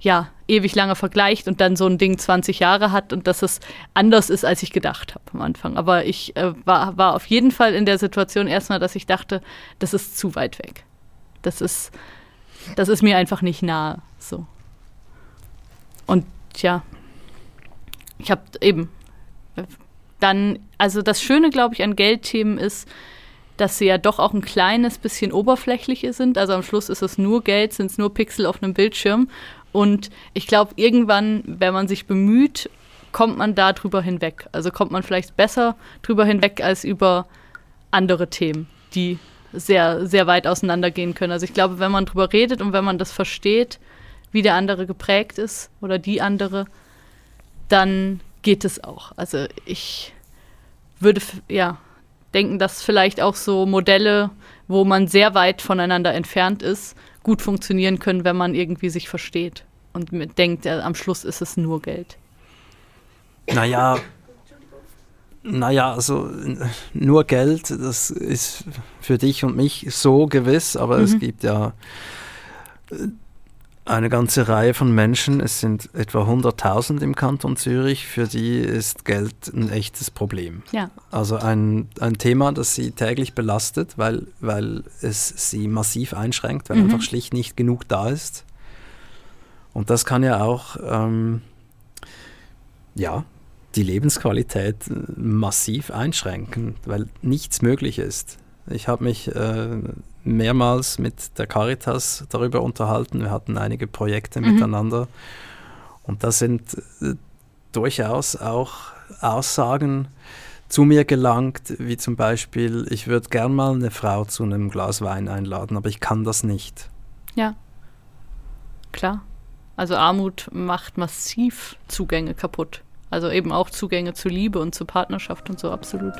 ja ewig lange vergleicht und dann so ein Ding 20 Jahre hat und dass es anders ist, als ich gedacht habe am Anfang. Aber ich äh, war, war auf jeden Fall in der Situation erstmal, dass ich dachte, das ist zu weit weg. Das ist, das ist mir einfach nicht nahe. So. Und ja, ich habe eben dann, also das Schöne, glaube ich, an Geldthemen ist, dass sie ja doch auch ein kleines bisschen oberflächlicher sind. Also am Schluss ist es nur Geld, sind es nur Pixel auf einem Bildschirm. Und ich glaube, irgendwann, wenn man sich bemüht, kommt man da drüber hinweg. Also kommt man vielleicht besser drüber hinweg als über andere Themen, die sehr, sehr weit auseinandergehen können. Also ich glaube, wenn man drüber redet und wenn man das versteht, wie der andere geprägt ist oder die andere, dann geht es auch. Also ich würde ja denken, dass vielleicht auch so Modelle, wo man sehr weit voneinander entfernt ist, gut funktionieren können, wenn man irgendwie sich versteht und denkt, ja, am Schluss ist es nur Geld. Naja, naja, also nur Geld, das ist für dich und mich so gewiss, aber mhm. es gibt ja eine ganze Reihe von Menschen, es sind etwa 100.000 im Kanton Zürich, für die ist Geld ein echtes Problem. Ja. Also ein, ein Thema, das sie täglich belastet, weil, weil es sie massiv einschränkt, weil mhm. einfach schlicht nicht genug da ist. Und das kann ja auch ähm, ja, die Lebensqualität massiv einschränken, weil nichts möglich ist. Ich habe mich äh, mehrmals mit der Caritas darüber unterhalten. Wir hatten einige Projekte mhm. miteinander. Und da sind äh, durchaus auch Aussagen zu mir gelangt, wie zum Beispiel, ich würde gern mal eine Frau zu einem Glas Wein einladen, aber ich kann das nicht. Ja, klar. Also Armut macht massiv Zugänge kaputt. Also eben auch Zugänge zu Liebe und zu Partnerschaft und so, absolut.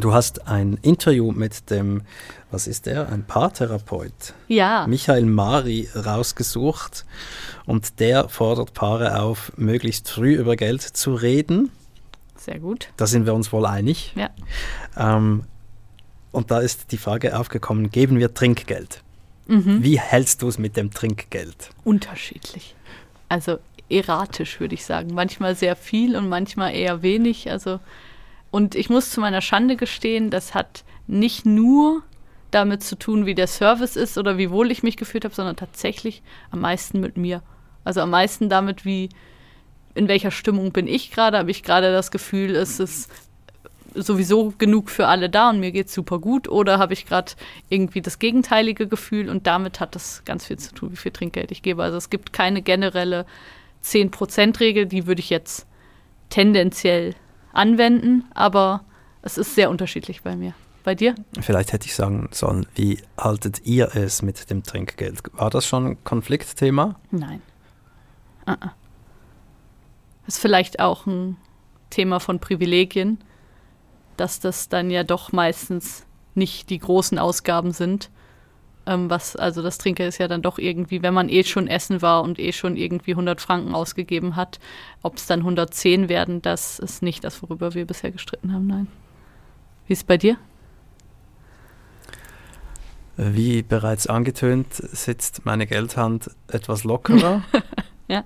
Du hast ein Interview mit dem, was ist der, ein Paartherapeut, Ja, Michael Mari, rausgesucht und der fordert Paare auf, möglichst früh über Geld zu reden. sehr gut. Da sind wir uns wohl einig. Ja. Ähm, und da ist die Frage aufgekommen, geben wir Trinkgeld? Mhm. Wie hältst du es mit dem Trinkgeld? Unterschiedlich. Also erratisch, würde ich sagen. Manchmal sehr viel und manchmal eher wenig. Also, und ich muss zu meiner Schande gestehen, das hat nicht nur damit zu tun, wie der Service ist oder wie wohl ich mich gefühlt habe, sondern tatsächlich am meisten mit mir. Also am meisten damit, wie in welcher Stimmung bin ich gerade. Habe ich gerade das Gefühl, es ist sowieso genug für alle da und mir geht's super gut oder habe ich gerade irgendwie das gegenteilige Gefühl und damit hat das ganz viel zu tun, wie viel Trinkgeld ich gebe. Also es gibt keine generelle 10%-Regel, die würde ich jetzt tendenziell anwenden, aber es ist sehr unterschiedlich bei mir. Bei dir? Vielleicht hätte ich sagen sollen, wie haltet ihr es mit dem Trinkgeld? War das schon ein Konfliktthema? Nein. Uh -uh. Ist vielleicht auch ein Thema von Privilegien, dass das dann ja doch meistens nicht die großen Ausgaben sind. Ähm, was, also das Trinkgeld ist ja dann doch irgendwie, wenn man eh schon essen war und eh schon irgendwie 100 Franken ausgegeben hat, ob es dann 110 werden, das ist nicht das, worüber wir bisher gestritten haben, nein. Wie ist es bei dir? Wie bereits angetönt, sitzt meine Geldhand etwas lockerer. <laughs> Ja.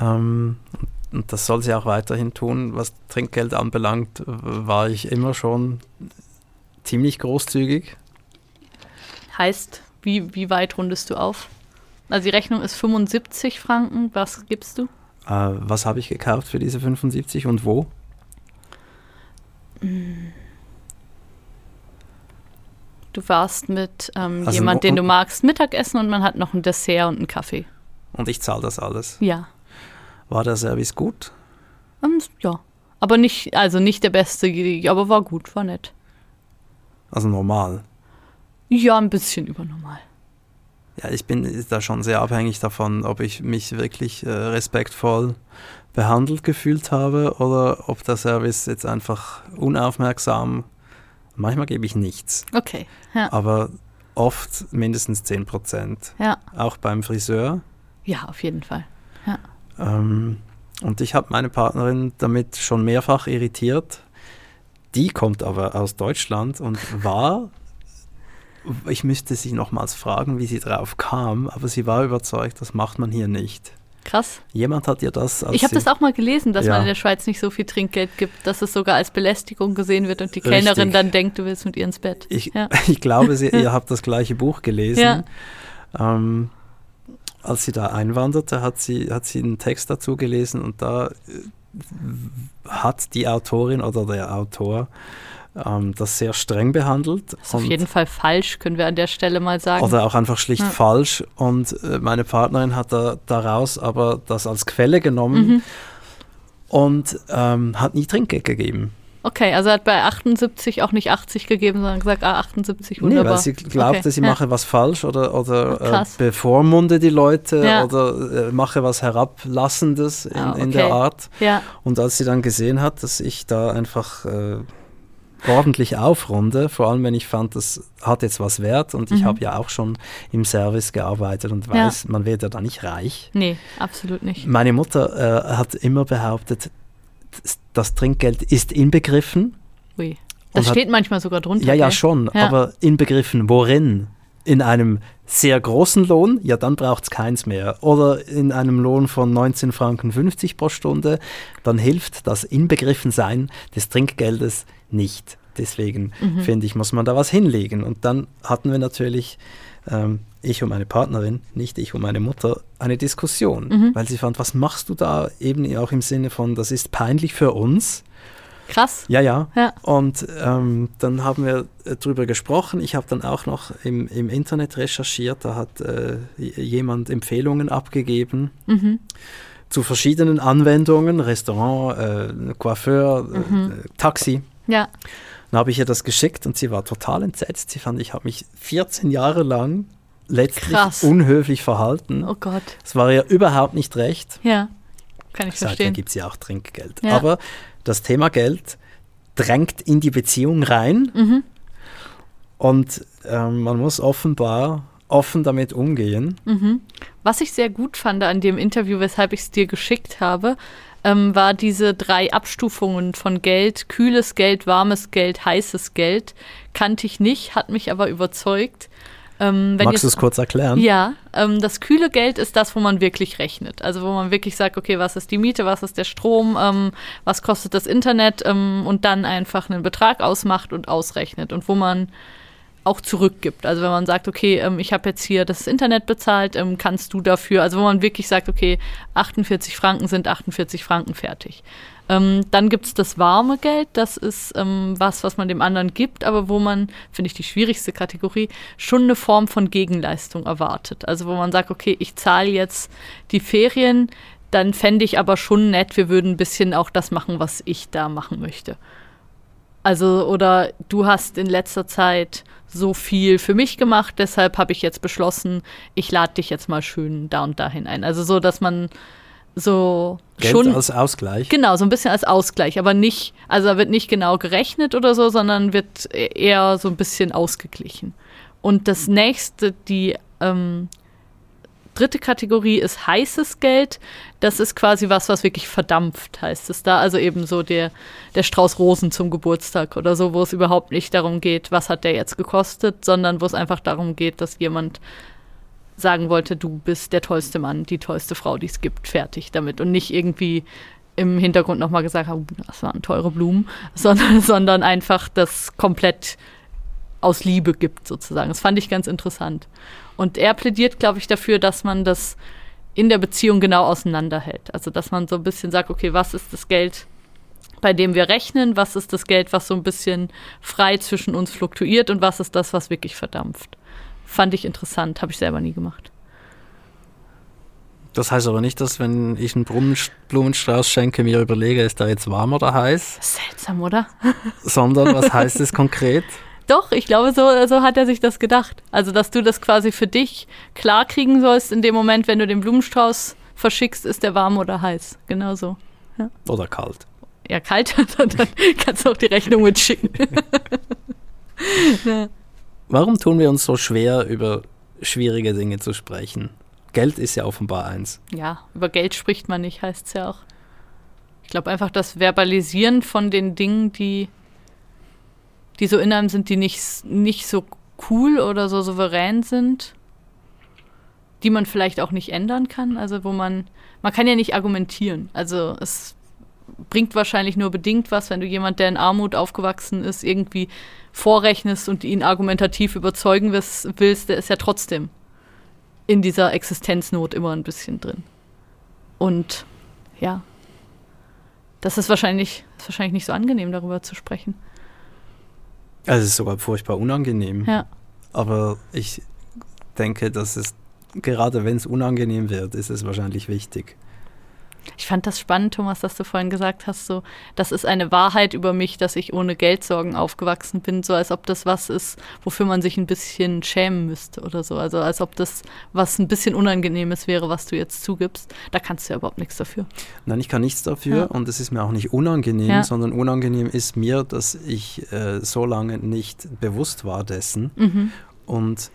Ähm, und das soll sie auch weiterhin tun. Was Trinkgeld anbelangt, war ich immer schon ziemlich großzügig. Heißt, wie, wie weit rundest du auf? Also die Rechnung ist 75 Franken. Was gibst du? Äh, was habe ich gekauft für diese 75 und wo? Du warst mit ähm, Also jemand, den du magst, Mittagessen und man hat noch ein Dessert und einen Kaffee. Und ich zahle das alles. Ja. War der Service gut? Ähm, ja. Aber nicht, also nicht der beste, aber war gut, war nett. Also normal. Ja, ein bisschen übernormal. Ja, ich bin da schon sehr abhängig davon, ob ich mich wirklich äh, respektvoll behandelt gefühlt habe oder ob der Service jetzt einfach unaufmerksam. Manchmal gebe ich nichts, Okay. Ja. aber oft mindestens 10 Prozent. Ja. Auch beim Friseur. Ja, auf jeden Fall. Ähm, und ich habe meine Partnerin damit schon mehrfach irritiert. Die kommt aber aus Deutschland und war, ich müsste sie nochmals fragen, wie sie drauf kam, aber sie war überzeugt, das macht man hier nicht. Krass. Jemand hat ihr das als Ich habe das auch mal gelesen, dass Ja. man in der Schweiz nicht so viel Trinkgeld gibt, dass es sogar als Belästigung gesehen wird und die Richtig. Kellnerin dann denkt, du willst mit ihr ins Bett. Ich, Ja. <laughs> ich glaube, sie, ihr <laughs> habt das gleiche Buch gelesen. Ja. Ähm, als sie da einwanderte, hat sie, hat sie einen Text dazu gelesen und da äh, hat die Autorin oder der Autor ähm, das sehr streng behandelt. Das ist auf jeden Fall falsch, können wir an der Stelle mal sagen. Oder auch einfach schlicht Ja. falsch. Und äh, meine Partnerin hat da, daraus aber das als Quelle genommen Mhm. und ähm, hat nie Trinkgeld gegeben. Okay, also hat bei 78 auch nicht 80 gegeben, sondern gesagt, ah, 78, wunderbar. Nee, weil sie glaubte, Okay, sie ja. mache was falsch oder, oder äh, Krass. bevormunde die Leute Ja. oder äh, mache was Herablassendes in, Ah, in der okay. Art. Ja, Und als sie dann gesehen hat, dass ich da einfach äh, ordentlich aufrunde, vor allem wenn ich fand, das hat jetzt was wert und ich Mhm. habe ja auch schon im Service gearbeitet und Ja. weiß, man wird ja da nicht reich. nee, absolut nicht. Meine Mutter äh, hat immer behauptet, das- Trinkgeld ist inbegriffen. Ui. Das hat- steht manchmal sogar drunter. Ja, ja, gell? schon, Ja. aber inbegriffen worin? In einem sehr großen Lohn, ja, dann braucht es keins mehr. Oder in einem Lohn von 19 Franken 50 pro Stunde, dann hilft das Inbegriffensein des Trinkgeldes nicht. Deswegen Mhm. finde ich, muss man da was hinlegen. Und dann hatten wir natürlich, ähm, ich und meine Partnerin, nicht ich und meine Mutter, eine Diskussion, Mhm. weil sie fand, was machst du da? Eben auch im Sinne von, das ist peinlich für uns. Krass. Ja, ja. Ja. Und ähm, dann haben wir äh, drüber gesprochen. Ich habe dann auch noch im, im Internet recherchiert. Da hat äh, jemand Empfehlungen abgegeben, Mhm. zu verschiedenen Anwendungen, Restaurant, äh, Coiffeur, mhm. äh, Taxi. Ja. Dann habe ich ihr das geschickt und sie war total entsetzt. Sie fand, ich habe mich 14 Jahre lang letztlich Krass. unhöflich verhalten. Oh Gott. Es war ihr überhaupt nicht recht. Ja, kann ich Seither verstehen. Seitdem gibt es ja auch Trinkgeld. Ja. Aber das Thema Geld drängt in die Beziehung rein. Mhm. Und ähm, man muss offenbar offen damit umgehen. Mhm. Was ich sehr gut fand an dem Interview, weshalb ich es dir geschickt habe, ähm, war diese drei Abstufungen von Geld, kühles Geld, warmes Geld, heißes Geld, kannte ich nicht, hat mich aber überzeugt. Ähm, Magst du es kurz erklären? Ja, ähm, das kühle Geld ist das, wo man wirklich rechnet. Also wo man wirklich sagt, okay, was ist die Miete, was ist der Strom, ähm, was kostet das Internet ähm, und dann einfach einen Betrag ausmacht und ausrechnet und wo man auch zurückgibt. Also wenn man sagt, okay, ähm, ich habe jetzt hier das Internet bezahlt, ähm, kannst du dafür, also wo man wirklich sagt, okay, 48 Franken sind 48 Franken fertig. Ähm, dann gibt es das warme Geld, das ist ähm, was, was man dem anderen gibt, aber wo man, finde ich die schwierigste Kategorie, schon eine Form von Gegenleistung erwartet. Also wo man sagt, okay, ich zahle jetzt die Ferien, dann fände ich aber schon nett, wir würden ein bisschen auch das machen, was ich da machen möchte. Also, oder du hast in letzter Zeit so viel für mich gemacht, deshalb habe ich jetzt beschlossen, ich lade dich jetzt mal schön da und dahin ein. Also so, dass man so Geld schon als Ausgleich. Genau, so ein bisschen als Ausgleich, aber nicht, also da wird nicht genau gerechnet oder so, sondern wird e-, eher so ein bisschen ausgeglichen. Und das nächste, die ähm, dritte Kategorie ist heißes Geld. Das ist quasi was, was wirklich verdampft, heißt es da. Also eben so der, der Strauß Rosen zum Geburtstag oder so, wo es überhaupt nicht darum geht, was hat der jetzt gekostet, sondern wo es einfach darum geht, dass jemand sagen wollte, du bist der tollste Mann, die tollste Frau, die es gibt, fertig damit. Und nicht irgendwie im Hintergrund nochmal gesagt haben, das waren teure Blumen, <laughs> sondern, sondern einfach das komplett aus Liebe gibt, sozusagen. Das fand ich ganz interessant. Und er plädiert, glaube ich, dafür, dass man das in der Beziehung genau auseinanderhält. Also, dass man so ein bisschen sagt, okay, was ist das Geld, bei dem wir rechnen? Was ist das Geld, was so ein bisschen frei zwischen uns fluktuiert? Und was ist das, was wirklich verdampft? Fand ich interessant, habe ich selber nie gemacht. Das heißt aber nicht, dass wenn ich einen Blumenstrauß schenke, mir überlege, ist der jetzt warm oder heiß? Seltsam, oder? <laughs> Sondern was heißt es konkret? Doch, ich glaube, so, so hat er sich das gedacht. Also, dass du das quasi für dich klar kriegen sollst, in dem Moment, wenn du den Blumenstrauß verschickst, ist der warm oder heiß. Genau so. Ja. Oder kalt. Ja, kalt, <laughs> dann kannst du auch die Rechnung mitschicken. <laughs> ja. Warum tun wir uns so schwer, über schwierige Dinge zu sprechen? Geld ist ja offenbar eins. Ja, über Geld spricht man nicht, heißt es ja auch. Ich glaube einfach, das Verbalisieren von den Dingen, die die so in einem sind, die nicht, nicht so cool oder so souverän sind, die man vielleicht auch nicht ändern kann. Also wo man, man kann ja nicht argumentieren. Also es bringt wahrscheinlich nur bedingt was, wenn du jemand, der in Armut aufgewachsen ist, irgendwie vorrechnest und ihn argumentativ überzeugen willst, der ist ja trotzdem in dieser Existenznot immer ein bisschen drin. Und ja, das ist wahrscheinlich, ist wahrscheinlich nicht so angenehm, darüber zu sprechen. Also es ist sogar furchtbar unangenehm. Ja. Aber ich denke, dass es, gerade wenn es unangenehm wird, ist es wahrscheinlich wichtig. Ich fand das spannend, Thomas, dass du vorhin gesagt hast, so, das ist eine Wahrheit über mich, dass ich ohne Geldsorgen aufgewachsen bin, so als ob das was ist, wofür man sich ein bisschen schämen müsste oder so. Also als ob das was ein bisschen Unangenehmes wäre, was du jetzt zugibst. Da kannst du ja überhaupt nichts dafür. Nein, ich kann nichts dafür ja. und es ist mir auch nicht unangenehm, ja. sondern unangenehm ist mir, dass ich äh, so lange nicht bewusst war dessen. Mhm. Und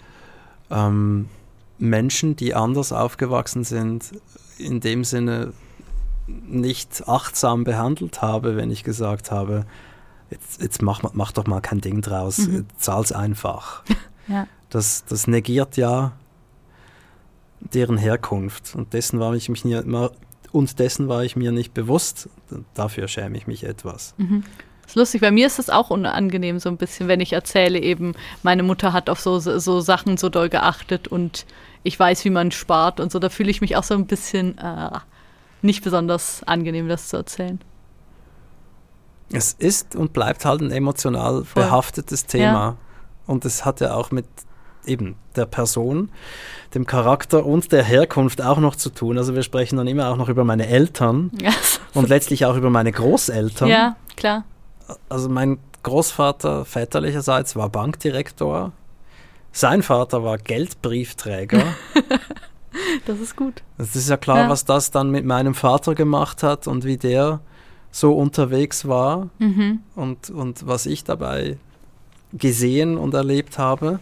ähm, Menschen, die anders aufgewachsen sind, in dem Sinne nicht achtsam behandelt habe, wenn ich gesagt habe, jetzt, jetzt mach, mach doch mal kein Ding draus, mhm. zahl's einfach. <laughs> ja. das, das negiert ja deren Herkunft und dessen war ich mich nie, und dessen war ich mir nicht bewusst. Dafür schäme ich mich etwas. Mhm. Das ist lustig, bei mir ist es auch unangenehm so ein bisschen, wenn ich erzähle eben, meine Mutter hat auf so, so Sachen so doll geachtet und ich weiß, wie man spart und so. Da fühle ich mich auch so ein bisschen, äh, nicht besonders angenehm, das zu erzählen. Es ist und bleibt halt ein emotional Voll. behaftetes Thema. Ja. Und es hat ja auch mit eben der Person, dem Charakter und der Herkunft auch noch zu tun. Also wir sprechen dann immer auch noch über meine Eltern <laughs> und letztlich auch über meine Großeltern. ja klar. Also mein Großvater väterlicherseits war Bankdirektor. Sein Vater war Geldbriefträger. <laughs> <laughs> Das ist gut. Es ist ja klar, Ja. was das dann mit meinem Vater gemacht hat und wie der so unterwegs war Mhm. und, und was ich dabei gesehen und erlebt habe.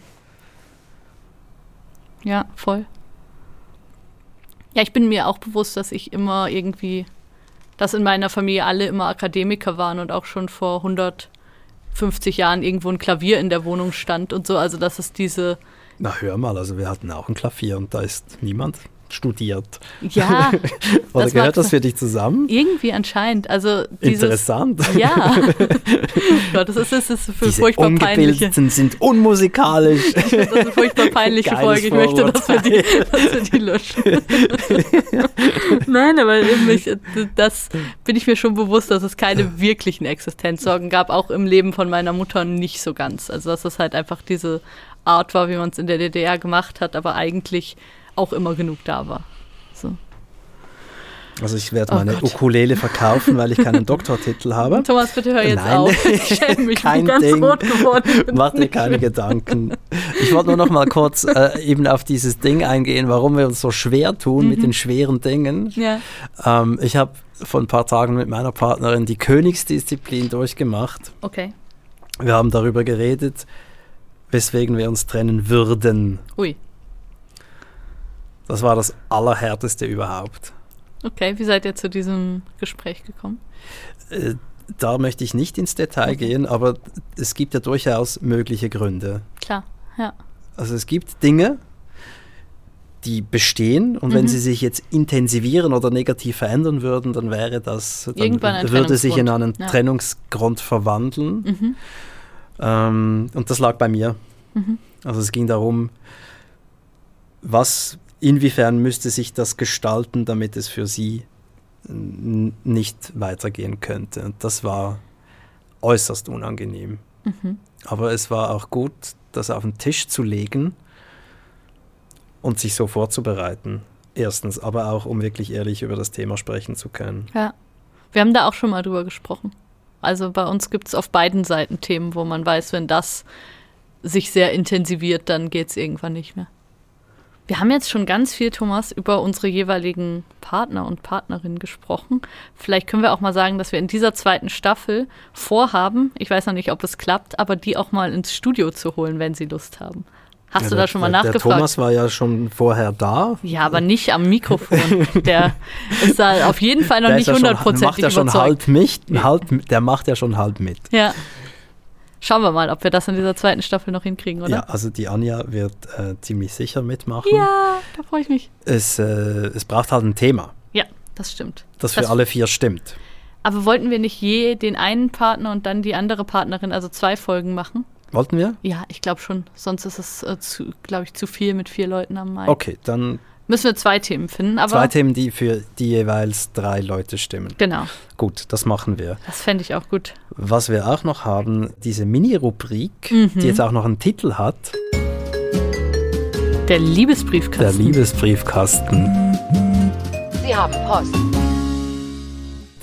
Ja, voll. Ja, ich bin mir auch bewusst, dass ich immer irgendwie, dass in meiner Familie alle immer Akademiker waren und auch schon vor 150 Jahren irgendwo ein Klavier in der Wohnung stand und so. Also, dass es diese, Na hör mal, also wir hatten auch ein Klavier und da ist niemand studiert. ja, <laughs> Oder Das gehört das für dich zusammen? irgendwie anscheinend. Also, dieses. Interessant. <laughs> Ja. <laughs> Gott, das ist, das ist für Diese furchtbar peinliche. Sind unmusikalisch. Das ist eine furchtbar peinliche Geiles Folge. Ich möchte, dass wir, die, dass wir die löschen. Nein, aber ich, das bin ich mir schon bewusst, dass es keine wirklichen Existenzsorgen gab, auch im Leben von meiner Mutter nicht so ganz. Also dass es halt einfach diese Art war, wie man es in der DDR gemacht hat, aber eigentlich auch immer genug da war. So. Also ich werde Oh meine Gott. Ukulele verkaufen, weil ich keinen <laughs> Doktortitel habe. Thomas, bitte hör jetzt Nein. auf. Ich schäme mich, ich Kein bin ganz Ding. rot geworden. Find's Mach dir keine. Gedanken. Ich wollte nur noch mal kurz äh, eben auf dieses Ding eingehen, warum wir uns so schwer tun Mhm. mit den schweren Dingen. Ja. Ähm, ich habe vor ein paar Tagen mit meiner Partnerin die Königsdisziplin durchgemacht. Okay. Wir haben darüber geredet, weswegen wir uns trennen würden. Ui. Das war das Allerhärteste überhaupt. Okay, wie seid ihr zu diesem Gespräch gekommen? Äh, da möchte ich nicht ins Detail gehen, aber es gibt ja durchaus mögliche Gründe. Klar, ja. Also es gibt Dinge, die bestehen und wenn Mhm. sie sich jetzt intensivieren oder negativ verändern würden, dann wäre das, dann würde sich in einen ja. Trennungsgrund verwandeln. Mhm. Ähm, und das lag bei mir. Mhm. Also es ging darum, was, inwiefern müsste sich das gestalten, damit es für sie nicht weitergehen könnte. Und das war äußerst unangenehm. Mhm. Aber es war auch gut, das auf den Tisch zu legen und sich so vorzubereiten. Erstens, aber auch, um wirklich ehrlich über das Thema sprechen zu können. Ja. Wir haben da auch schon mal drüber gesprochen. Also bei uns gibt es auf beiden Seiten Themen, wo man weiß, wenn das sich sehr intensiviert, dann geht es irgendwann nicht mehr. Wir haben jetzt schon ganz viel, Thomas, über unsere jeweiligen Partner und Partnerinnen gesprochen. Vielleicht können wir auch mal sagen, dass wir in dieser zweiten Staffel vorhaben, ich weiß noch nicht, ob es klappt, aber die auch mal ins Studio zu holen, wenn sie Lust haben. Hast Ja, du da schon mal der, nachgefragt? Der Thomas war ja schon vorher da. ja, aber nicht am Mikrofon. <laughs> Der ist da auf jeden Fall noch Der nicht ja hundertprozentig ja schon überzeugt. halb mit, halb, der macht ja schon halb mit. Ja. Schauen wir mal, ob wir das in dieser zweiten Staffel noch hinkriegen, Ja, oder? also die Anja wird äh, ziemlich sicher mitmachen. Ja, da freue ich mich. Es, äh, es braucht halt ein Thema, Ja, das stimmt. das für Das- alle vier stimmt. Aber wollten wir nicht je den einen Partner und dann die andere Partnerin, also zwei Folgen machen? Wollten wir? Ja, ich glaube schon. Sonst ist es, äh, glaube ich, zu viel mit vier Leuten am Mai. Okay, dann Müssen wir zwei Themen finden, aber zwei Themen, die für die jeweils drei Leute stimmen. genau, Gut, das machen wir. das fände ich auch gut. Was wir auch noch haben, diese Mini-Rubrik, Mhm. die jetzt auch noch einen Titel hat, Der Liebesbriefkasten. der Liebesbriefkasten. Sie haben Post.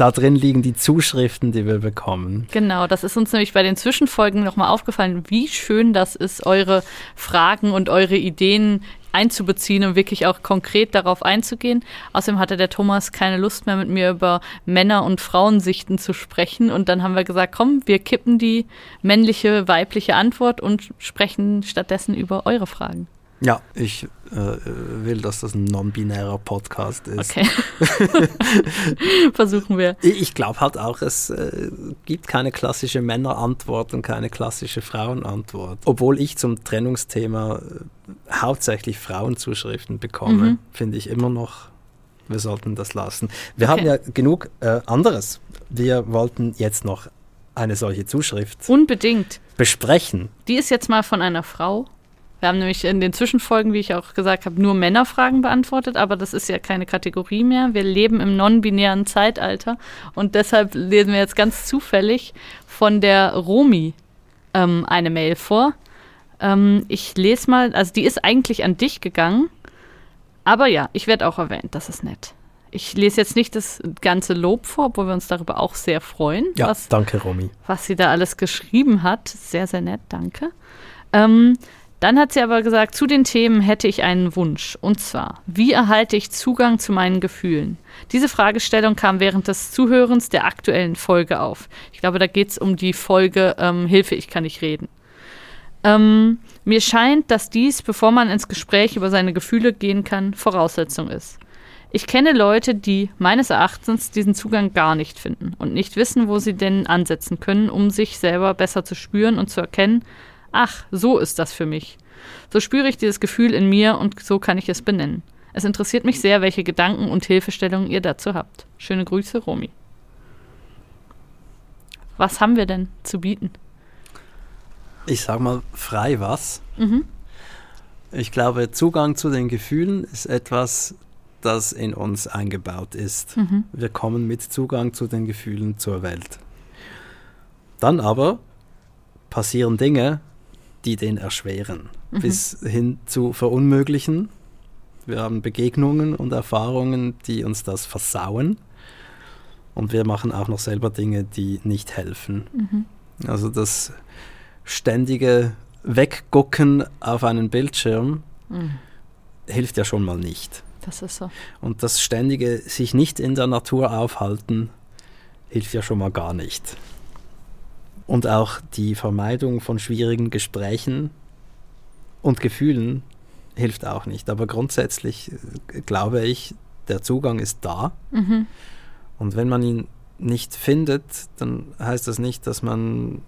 Da drin liegen die Zuschriften, die wir bekommen. Genau, das ist uns nämlich bei den Zwischenfolgen nochmal aufgefallen, wie schön das ist, eure Fragen und eure Ideen einzubeziehen und wirklich auch konkret darauf einzugehen. Außerdem hatte der Thomas keine Lust mehr mit mir über Männer- und Frauensichten zu sprechen und dann haben wir gesagt, komm, wir kippen die männliche, weibliche Antwort und sprechen stattdessen über eure Fragen. Ja, ich will, dass das ein non-binärer Podcast ist. Okay. <laughs> Versuchen wir. Ich ich glaube halt auch, es äh, gibt keine klassische Männerantwort und keine klassische Frauenantwort. Obwohl ich zum Trennungsthema äh, hauptsächlich Frauenzuschriften bekomme, Mhm. finde ich immer noch, wir sollten das lassen. Wir Okay. haben ja genug äh, anderes. Wir wollten jetzt noch eine solche Zuschrift Unbedingt. besprechen. Die ist jetzt mal von einer Frau. Wir haben nämlich in den Zwischenfolgen, wie ich auch gesagt habe, nur Männerfragen beantwortet, aber das ist ja keine Kategorie mehr. Wir leben im non-binären Zeitalter und deshalb lesen wir jetzt ganz zufällig von der Romi ähm, eine Mail vor. Ähm, ich lese mal, also die ist eigentlich an dich gegangen, aber ja, ich werde auch erwähnt, das ist nett. Ich lese jetzt nicht das ganze Lob vor, obwohl wir uns darüber auch sehr freuen, Ja, was, danke, Romy. was sie da alles geschrieben hat. Sehr, sehr nett, danke. Ähm, dann hat sie aber gesagt, zu den Themen hätte ich einen Wunsch. Und zwar, wie erhalte ich Zugang zu meinen Gefühlen? Diese Fragestellung kam während des Zuhörens der aktuellen Folge auf. Ich glaube, da geht es um die Folge ähm, Hilfe, ich kann nicht reden. Ähm, mir scheint, dass dies, bevor man ins Gespräch über seine Gefühle gehen kann, Voraussetzung ist. Ich kenne Leute, die meines Erachtens diesen Zugang gar nicht finden und nicht wissen, wo sie denn ansetzen können, um sich selber besser zu spüren und zu erkennen, ach, so ist das für mich. So spüre ich dieses Gefühl in mir und so kann ich es benennen. Es interessiert mich sehr, welche Gedanken und Hilfestellungen ihr dazu habt. Schöne Grüße, Romy. Was haben wir denn zu bieten? Ich sag mal frei was. Mhm. Ich glaube, Zugang zu den Gefühlen ist etwas, das in uns eingebaut ist. Mhm. Wir kommen mit Zugang zu den Gefühlen zur Welt. Dann aber passieren Dinge, die den erschweren, bis hin zu verunmöglichen. Wir haben Begegnungen und Erfahrungen, die uns das versauen. Und wir machen auch noch selber Dinge, die nicht helfen. Also das ständige Weggucken auf einen Bildschirm Mhm. hilft ja schon mal nicht. Das ist so. Und das ständige sich nicht in der Natur aufhalten hilft ja schon mal gar nicht. Und auch die Vermeidung von schwierigen Gesprächen und Gefühlen hilft auch nicht. Aber grundsätzlich äh, glaube ich, der Zugang ist da. Mhm. Und wenn man ihn nicht findet, dann heißt das nicht, dass man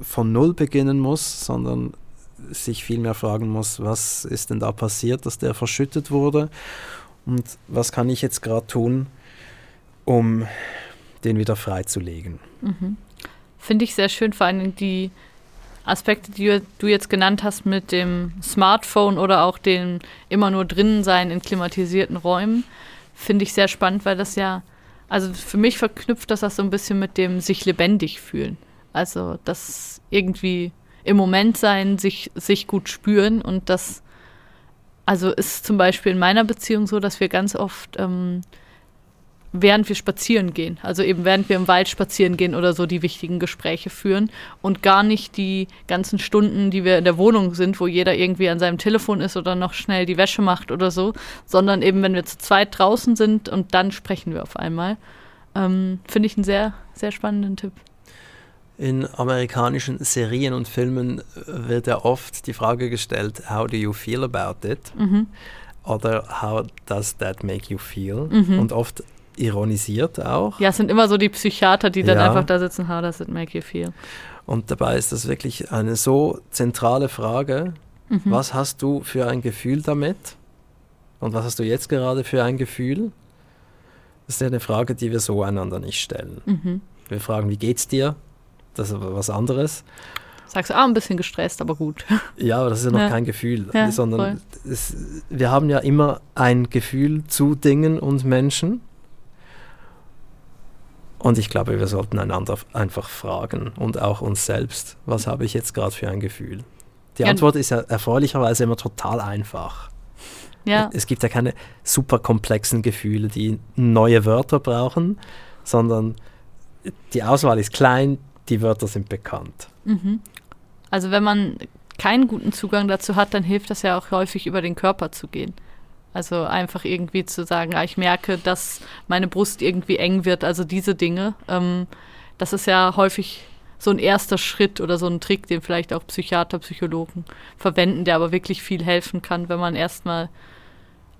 von Null beginnen muss, sondern sich vielmehr fragen muss, was ist denn da passiert, dass der verschüttet wurde und was kann ich jetzt gerade tun, um den wieder freizulegen. Finde ich sehr schön, vor allem die Aspekte, die du jetzt genannt hast mit dem Smartphone oder auch dem immer nur drinnen sein in klimatisierten Räumen, finde ich sehr spannend, weil das ja, also für mich verknüpft das das so ein bisschen mit dem sich lebendig fühlen. Also das irgendwie im Moment sein, sich, sich gut spüren und das, also ist zum Beispiel in meiner Beziehung so, dass wir ganz oft ähm, während wir spazieren gehen, also eben während wir im Wald spazieren gehen oder so die wichtigen Gespräche führen und gar nicht die ganzen Stunden, die wir in der Wohnung sind, wo jeder irgendwie an seinem Telefon ist oder noch schnell die Wäsche macht oder so, sondern eben wenn wir zu zweit draußen sind und dann sprechen wir auf einmal. Ähm, Finde ich einen sehr, sehr spannenden Tipp. In amerikanischen Serien und Filmen äh, wird ja oft die Frage gestellt, how do you feel about it? Mhm. Oder how does that make you feel? Und oft ironisiert auch. Ja, es sind immer so die Psychiater, die dann Ja. einfach da sitzen, how does it make you feel? Und dabei ist das wirklich eine so zentrale Frage. Was hast du für ein Gefühl damit? Und was hast du jetzt gerade für ein Gefühl? Das ist ja eine Frage, die wir so einander nicht stellen. Mhm. Wir fragen, wie geht's dir? Das ist aber was anderes. Sagst du, ah, ein bisschen gestresst, aber gut. <laughs> Ja, aber das ist ja noch Ja. kein Gefühl, Ja, sondern es, wir haben ja immer ein Gefühl zu Dingen und Menschen. Und ich glaube, wir sollten einander einfach fragen und auch uns selbst, was habe ich jetzt gerade für ein Gefühl? Die Ja. Antwort ist ja erfreulicherweise immer total einfach. Ja, Es gibt ja keine super komplexen Gefühle, die neue Wörter brauchen, sondern die Auswahl ist klein, die Wörter sind bekannt. also wenn man keinen guten Zugang dazu hat, dann hilft das ja auch häufig über den Körper zu gehen. Also einfach irgendwie zu sagen, ah, ich merke, dass meine Brust irgendwie eng wird, also diese Dinge. Ähm, das ist ja häufig so ein erster Schritt oder so ein Trick, den vielleicht auch Psychiater, Psychologen verwenden, der aber wirklich viel helfen kann, wenn man erstmal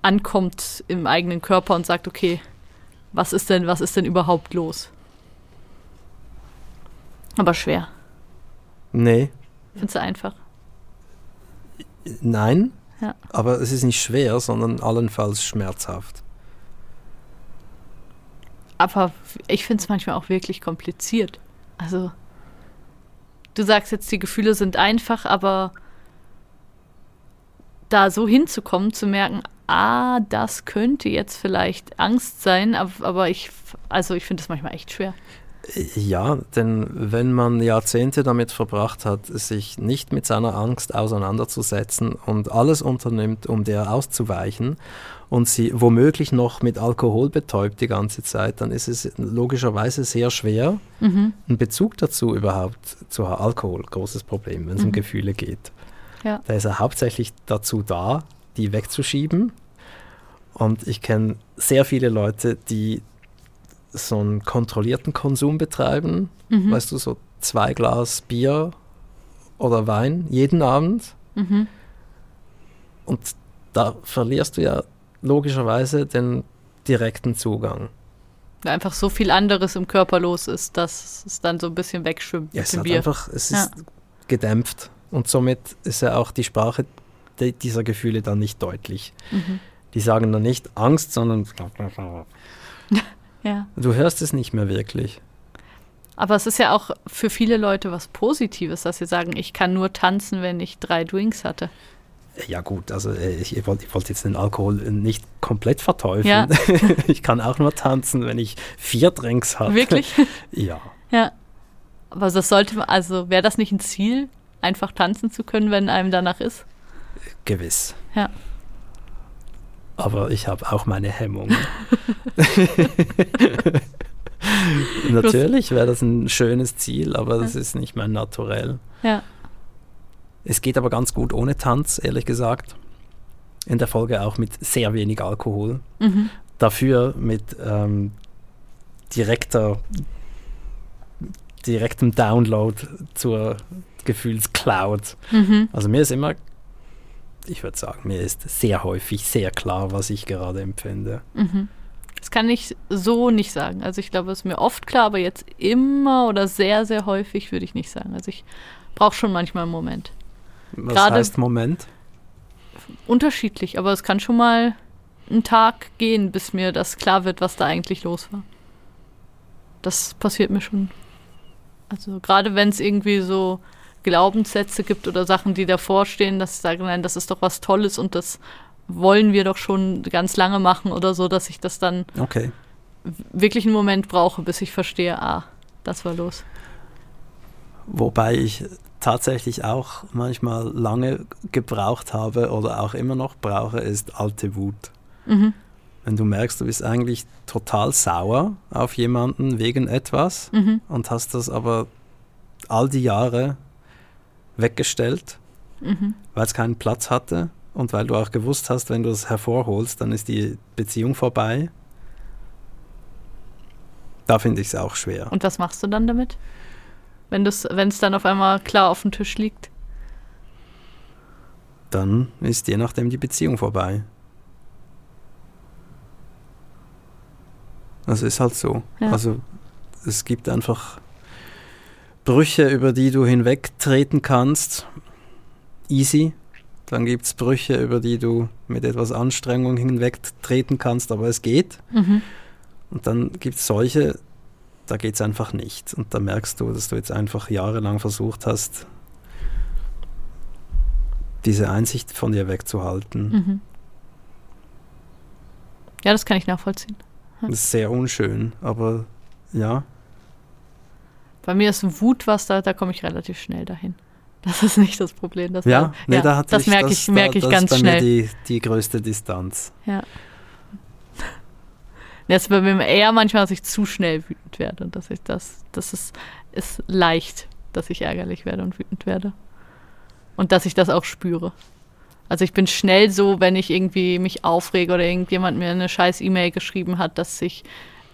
ankommt im eigenen Körper und sagt, okay, was ist denn, was ist denn überhaupt los? Aber schwer. Nee, Findest du einfach? nein, Ja. aber es ist nicht schwer, sondern allenfalls schmerzhaft. Aber ich finde es manchmal auch wirklich kompliziert. Also, du sagst jetzt, die Gefühle sind einfach, aber da so hinzukommen, zu merken, ah, das könnte jetzt vielleicht Angst sein, aber, aber ich, also ich finde es manchmal echt schwer. Ja, denn wenn man Jahrzehnte damit verbracht hat, sich nicht mit seiner Angst auseinanderzusetzen und alles unternimmt, um der auszuweichen und sie womöglich noch mit Alkohol betäubt die ganze Zeit, dann ist es logischerweise sehr schwer, Mhm. einen Bezug dazu überhaupt zu haben. Alkohol, großes Problem, wenn es um Gefühle geht. Ja. Da ist er hauptsächlich dazu da, die wegzuschieben. Und ich kenne sehr viele Leute, die so einen kontrollierten Konsum betreiben. Mhm. Weißt du, so zwei Glas Bier oder Wein jeden Abend. Mhm. Und da verlierst du ja logischerweise den direkten Zugang. Weil einfach so viel anderes im Körper los ist, dass es dann so ein bisschen wegschwimmt Ja, es, hat Bier. einfach, es Ja. ist gedämpft. Und somit ist ja auch die Sprache de- dieser Gefühle dann nicht deutlich. Mhm. Die sagen dann nicht Angst, sondern Ja. du hörst es nicht mehr wirklich. Aber es ist ja auch für viele Leute was Positives, dass sie sagen, ich kann nur tanzen, wenn ich drei Drinks hatte. Ja gut, also äh, ich, ich wollte ich wollte jetzt den Alkohol nicht komplett verteufeln. Ja. <laughs> ich kann auch nur tanzen, wenn ich vier Drinks habe. Wirklich? <laughs> Ja. ja. Aber das sollte man, also wäre das nicht ein Ziel, einfach tanzen zu können, wenn einem danach ist? Gewiss. Ja. Aber ich habe auch meine Hemmungen. <laughs> <laughs> Natürlich wäre das ein schönes Ziel, aber das ist nicht mein Naturell. Ja. Es geht aber ganz gut ohne Tanz, ehrlich gesagt. In der Folge auch mit sehr wenig Alkohol. Mhm. Dafür mit ähm, direkter, direktem Download zur Gefühlscloud. Mhm. Also mir ist immer, ich würde sagen, mir ist sehr häufig sehr klar, was ich gerade empfinde. Mhm. Das kann ich so nicht sagen. Also ich glaube, es ist mir oft klar, aber jetzt immer oder sehr, sehr häufig würde ich nicht sagen. Also ich brauche schon manchmal einen Moment. Was Gerade- heißt Moment? Unterschiedlich, aber es kann schon mal ein Tag gehen, bis mir das klar wird, was da eigentlich los war. Das passiert mir schon. Also gerade wenn es irgendwie so Glaubenssätze gibt oder Sachen, die davor stehen, dass ich sage, nein, das ist doch was Tolles und das wollen wir doch schon ganz lange machen oder so, dass ich das dann Okay. wirklich einen Moment brauche, bis ich verstehe, ah, das war los. Wobei ich tatsächlich auch manchmal lange gebraucht habe oder auch immer noch brauche, ist alte Wut. Mhm. Wenn du merkst, du bist eigentlich total sauer auf jemanden wegen etwas Mhm. und hast das aber all die Jahre weggestellt, Mhm. weil es keinen Platz hatte und weil du auch gewusst hast, wenn du es hervorholst, dann ist die Beziehung vorbei. Da finde ich es auch schwer. Und was machst du dann damit? Wenn es dann auf einmal klar auf dem Tisch liegt? Dann ist je nachdem die Beziehung vorbei. Das ist halt so. Ja. Also es gibt einfach Brüche, über die du hinwegtreten kannst. Easy. Dann gibt es Brüche, über die du mit etwas Anstrengung hinwegtreten kannst, aber es geht. Mhm. Und dann gibt es solche, da geht es einfach nicht. Und da merkst du, dass du jetzt einfach jahrelang versucht hast, diese Einsicht von dir wegzuhalten. Mhm. Ja, das kann ich nachvollziehen. Das ist sehr unschön, aber ja, Bei mir ist Wut was, da, da komme ich relativ schnell dahin. Das ist nicht das Problem. Das, ja, nee, ja, da hatte das ich, merke das, ich, merke da, ich das ganz ist bei schnell. Mir die, die größte Distanz. Ja. Das ist bei mir eher manchmal, dass ich zu schnell wütend werde. Und dass ich das, das ist, ist leicht, dass ich ärgerlich werde und wütend werde. Und dass ich das auch spüre. Also ich bin schnell so, wenn ich irgendwie mich aufrege oder irgendjemand mir eine scheiß E-Mail geschrieben hat, dass ich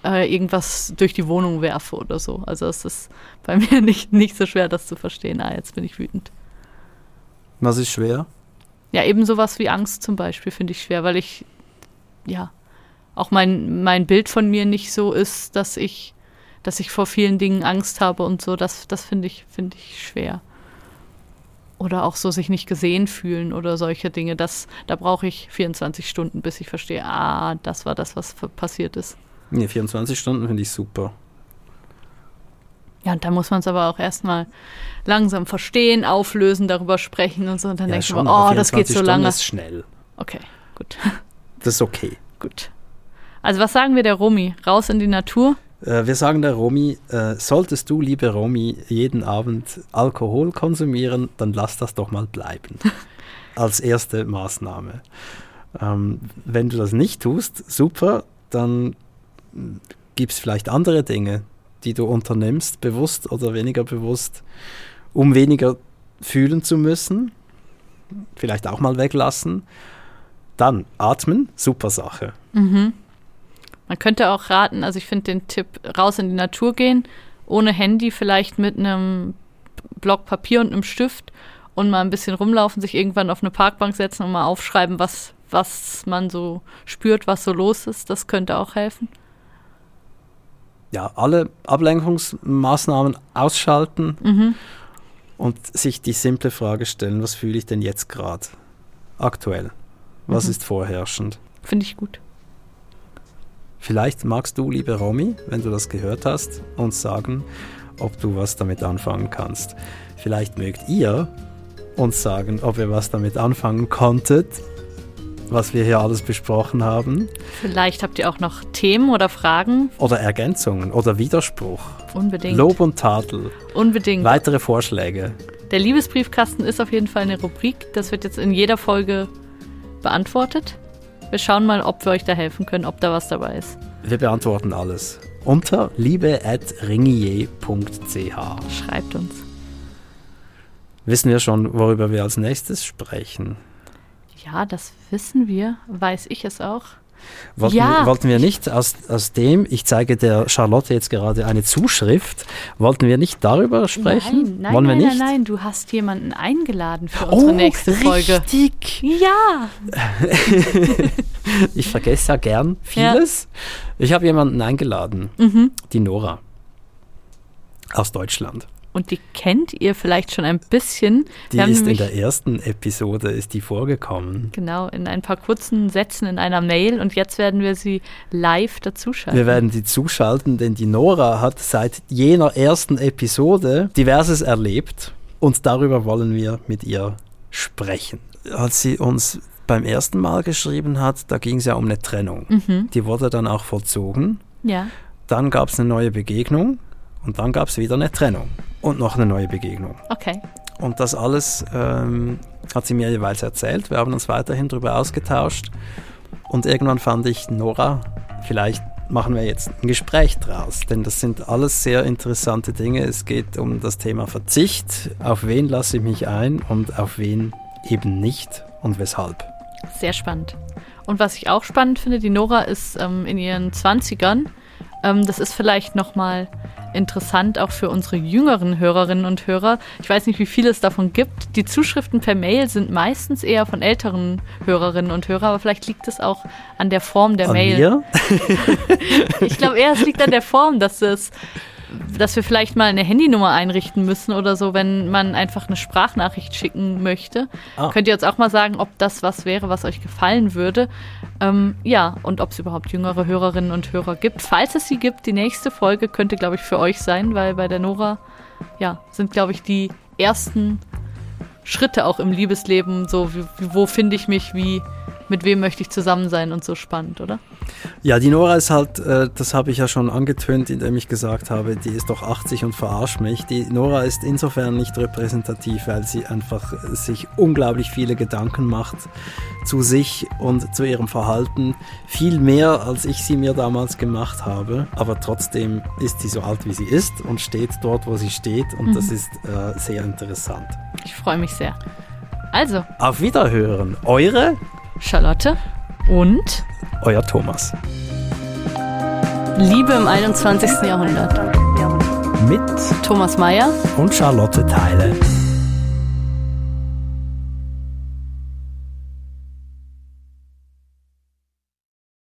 äh, irgendwas durch die Wohnung werfe oder so. Also es ist bei <laughs> mir nicht, nicht so schwer, das zu verstehen. Ah, jetzt bin ich wütend. Was ist schwer? Ja, eben sowas wie Angst zum Beispiel finde ich schwer, weil ich, ja, auch mein, mein Bild von mir nicht so ist, dass ich, dass ich vor vielen Dingen Angst habe und so. Das, das finde ich, finde ich schwer. Oder auch so sich nicht gesehen fühlen oder solche Dinge. Das, da brauche ich 24 Stunden, bis ich verstehe, ah, das war das, was passiert ist. Nee, 24 Stunden finde ich super. Ja, und da muss man es aber auch erstmal langsam verstehen, auflösen, darüber sprechen und so. Und dann ja, denkt schon, man, oh, das geht 24 so Stunden lange. ist schnell. Okay, gut. Das ist okay. Gut. Also was sagen wir der Rumi? Raus in die Natur? Äh, wir sagen der Romy, äh, solltest du, liebe Romy, jeden Abend Alkohol konsumieren, dann lass das doch mal bleiben. <laughs> Als erste Maßnahme. Ähm, wenn du das nicht tust, super, dann gibt es vielleicht andere Dinge, die du unternimmst, bewusst oder weniger bewusst, um weniger fühlen zu müssen. Vielleicht auch mal weglassen. Dann atmen, super Sache. Mhm. Man könnte auch raten, also ich finde den Tipp, raus in die Natur gehen, ohne Handy, vielleicht mit einem Block Papier und einem Stift und mal ein bisschen rumlaufen, sich irgendwann auf eine Parkbank setzen und mal aufschreiben, was, was man so spürt, was so los ist. Das könnte auch helfen. Ja, alle Ablenkungsmaßnahmen ausschalten Mhm. und sich die simple Frage stellen, was fühle ich denn jetzt gerade aktuell? Was Mhm. ist vorherrschend? Finde ich gut. Vielleicht magst du, liebe Romy, wenn du das gehört hast, uns sagen, ob du was damit anfangen kannst. Vielleicht mögt ihr uns sagen, ob ihr was damit anfangen konntet, was wir hier alles besprochen haben, Vielleicht habt ihr auch noch Themen oder Fragen. oder Ergänzungen oder Widerspruch, Unbedingt. Lob und Tadel, Unbedingt. weitere Vorschläge. Der Liebesbriefkasten ist auf jeden Fall eine Rubrik. Das wird jetzt in jeder Folge beantwortet. Wir schauen mal, ob wir euch da helfen können, ob da was dabei ist. Wir beantworten alles unter liebe.ringier.ch. Schreibt uns. Wissen wir schon, worüber wir als nächstes sprechen? Ja, das wissen wir. Weiß ich es auch. Wollten, Ja. wir, wollten wir nicht aus, aus dem, ich zeige der Charlotte jetzt gerade eine Zuschrift, wollten wir nicht darüber sprechen? Nein, nein, Wollen wir nein, nicht? nein, nein. Du hast jemanden eingeladen für Oh, unsere nächste Folge. richtig. Ja. <laughs> Ich vergesse ja gern vieles. Ich habe jemanden eingeladen, Mhm. die Nora aus Deutschland. Und die kennt ihr vielleicht schon ein bisschen. Die ist in der ersten Episode ist die vorgekommen. Genau, in ein paar kurzen Sätzen in einer Mail und jetzt werden wir sie live dazuschalten. Wir werden die zuschalten, denn die Nora hat seit jener ersten Episode diverses erlebt und darüber wollen wir mit ihr sprechen. Als sie uns beim ersten Mal geschrieben hat, da ging es ja um eine Trennung. Mhm. Die wurde dann auch vollzogen. Ja. Dann gab es eine neue Begegnung und dann gab es wieder eine Trennung und noch eine neue Begegnung. Okay. Und das alles ähm, hat sie mir jeweils erzählt. Wir haben uns weiterhin darüber ausgetauscht. Und irgendwann fand ich, Nora, vielleicht machen wir jetzt ein Gespräch draus. Denn das sind alles sehr interessante Dinge. Es geht um das Thema Verzicht. Auf wen lasse ich mich ein und auf wen eben nicht und weshalb. Sehr spannend. Und was ich auch spannend finde, die Nora ist ähm, in ihren 20ern. Ähm, das ist vielleicht nochmal interessant auch für unsere jüngeren Hörerinnen und Hörer. Ich weiß nicht, wie viel es davon gibt. Die Zuschriften per Mail sind meistens eher von älteren Hörerinnen und Hörern, aber vielleicht liegt es auch an der Form der An Mail. mir? <laughs> Ich glaube eher, es liegt an der Form, dass es dass wir vielleicht mal eine Handynummer einrichten müssen oder so, wenn man einfach eine Sprachnachricht schicken möchte. Ah. Könnt ihr uns auch mal sagen, ob das was wäre, was euch gefallen würde. Ähm, ja, und ob es überhaupt jüngere Hörerinnen und Hörer gibt. Falls es sie gibt, die nächste Folge könnte, glaube ich, für euch sein, weil bei der Nora, ja, sind, glaube ich, die ersten Schritte auch im Liebesleben, so wie, wie- wo finde ich mich, wie, mit wem möchte ich zusammen sein und so spannend, oder? Ja, die Nora ist halt, äh, das habe ich ja schon angetönt, indem ich gesagt habe, die ist doch 80 und verarscht mich. Die Nora ist insofern nicht repräsentativ, weil sie einfach sich unglaublich viele Gedanken macht zu sich und zu ihrem Verhalten. Viel mehr, als ich sie mir damals gemacht habe. Aber trotzdem ist sie so alt, wie sie ist und steht dort, wo sie steht. Und das ist äh, sehr interessant. Ich freue mich sehr. Also, Auf Wiederhören. Eure, Charlotte und euer Thomas. Liebe im 21. Jahrhundert. Mit Thomas Mayer und Charlotte Teile.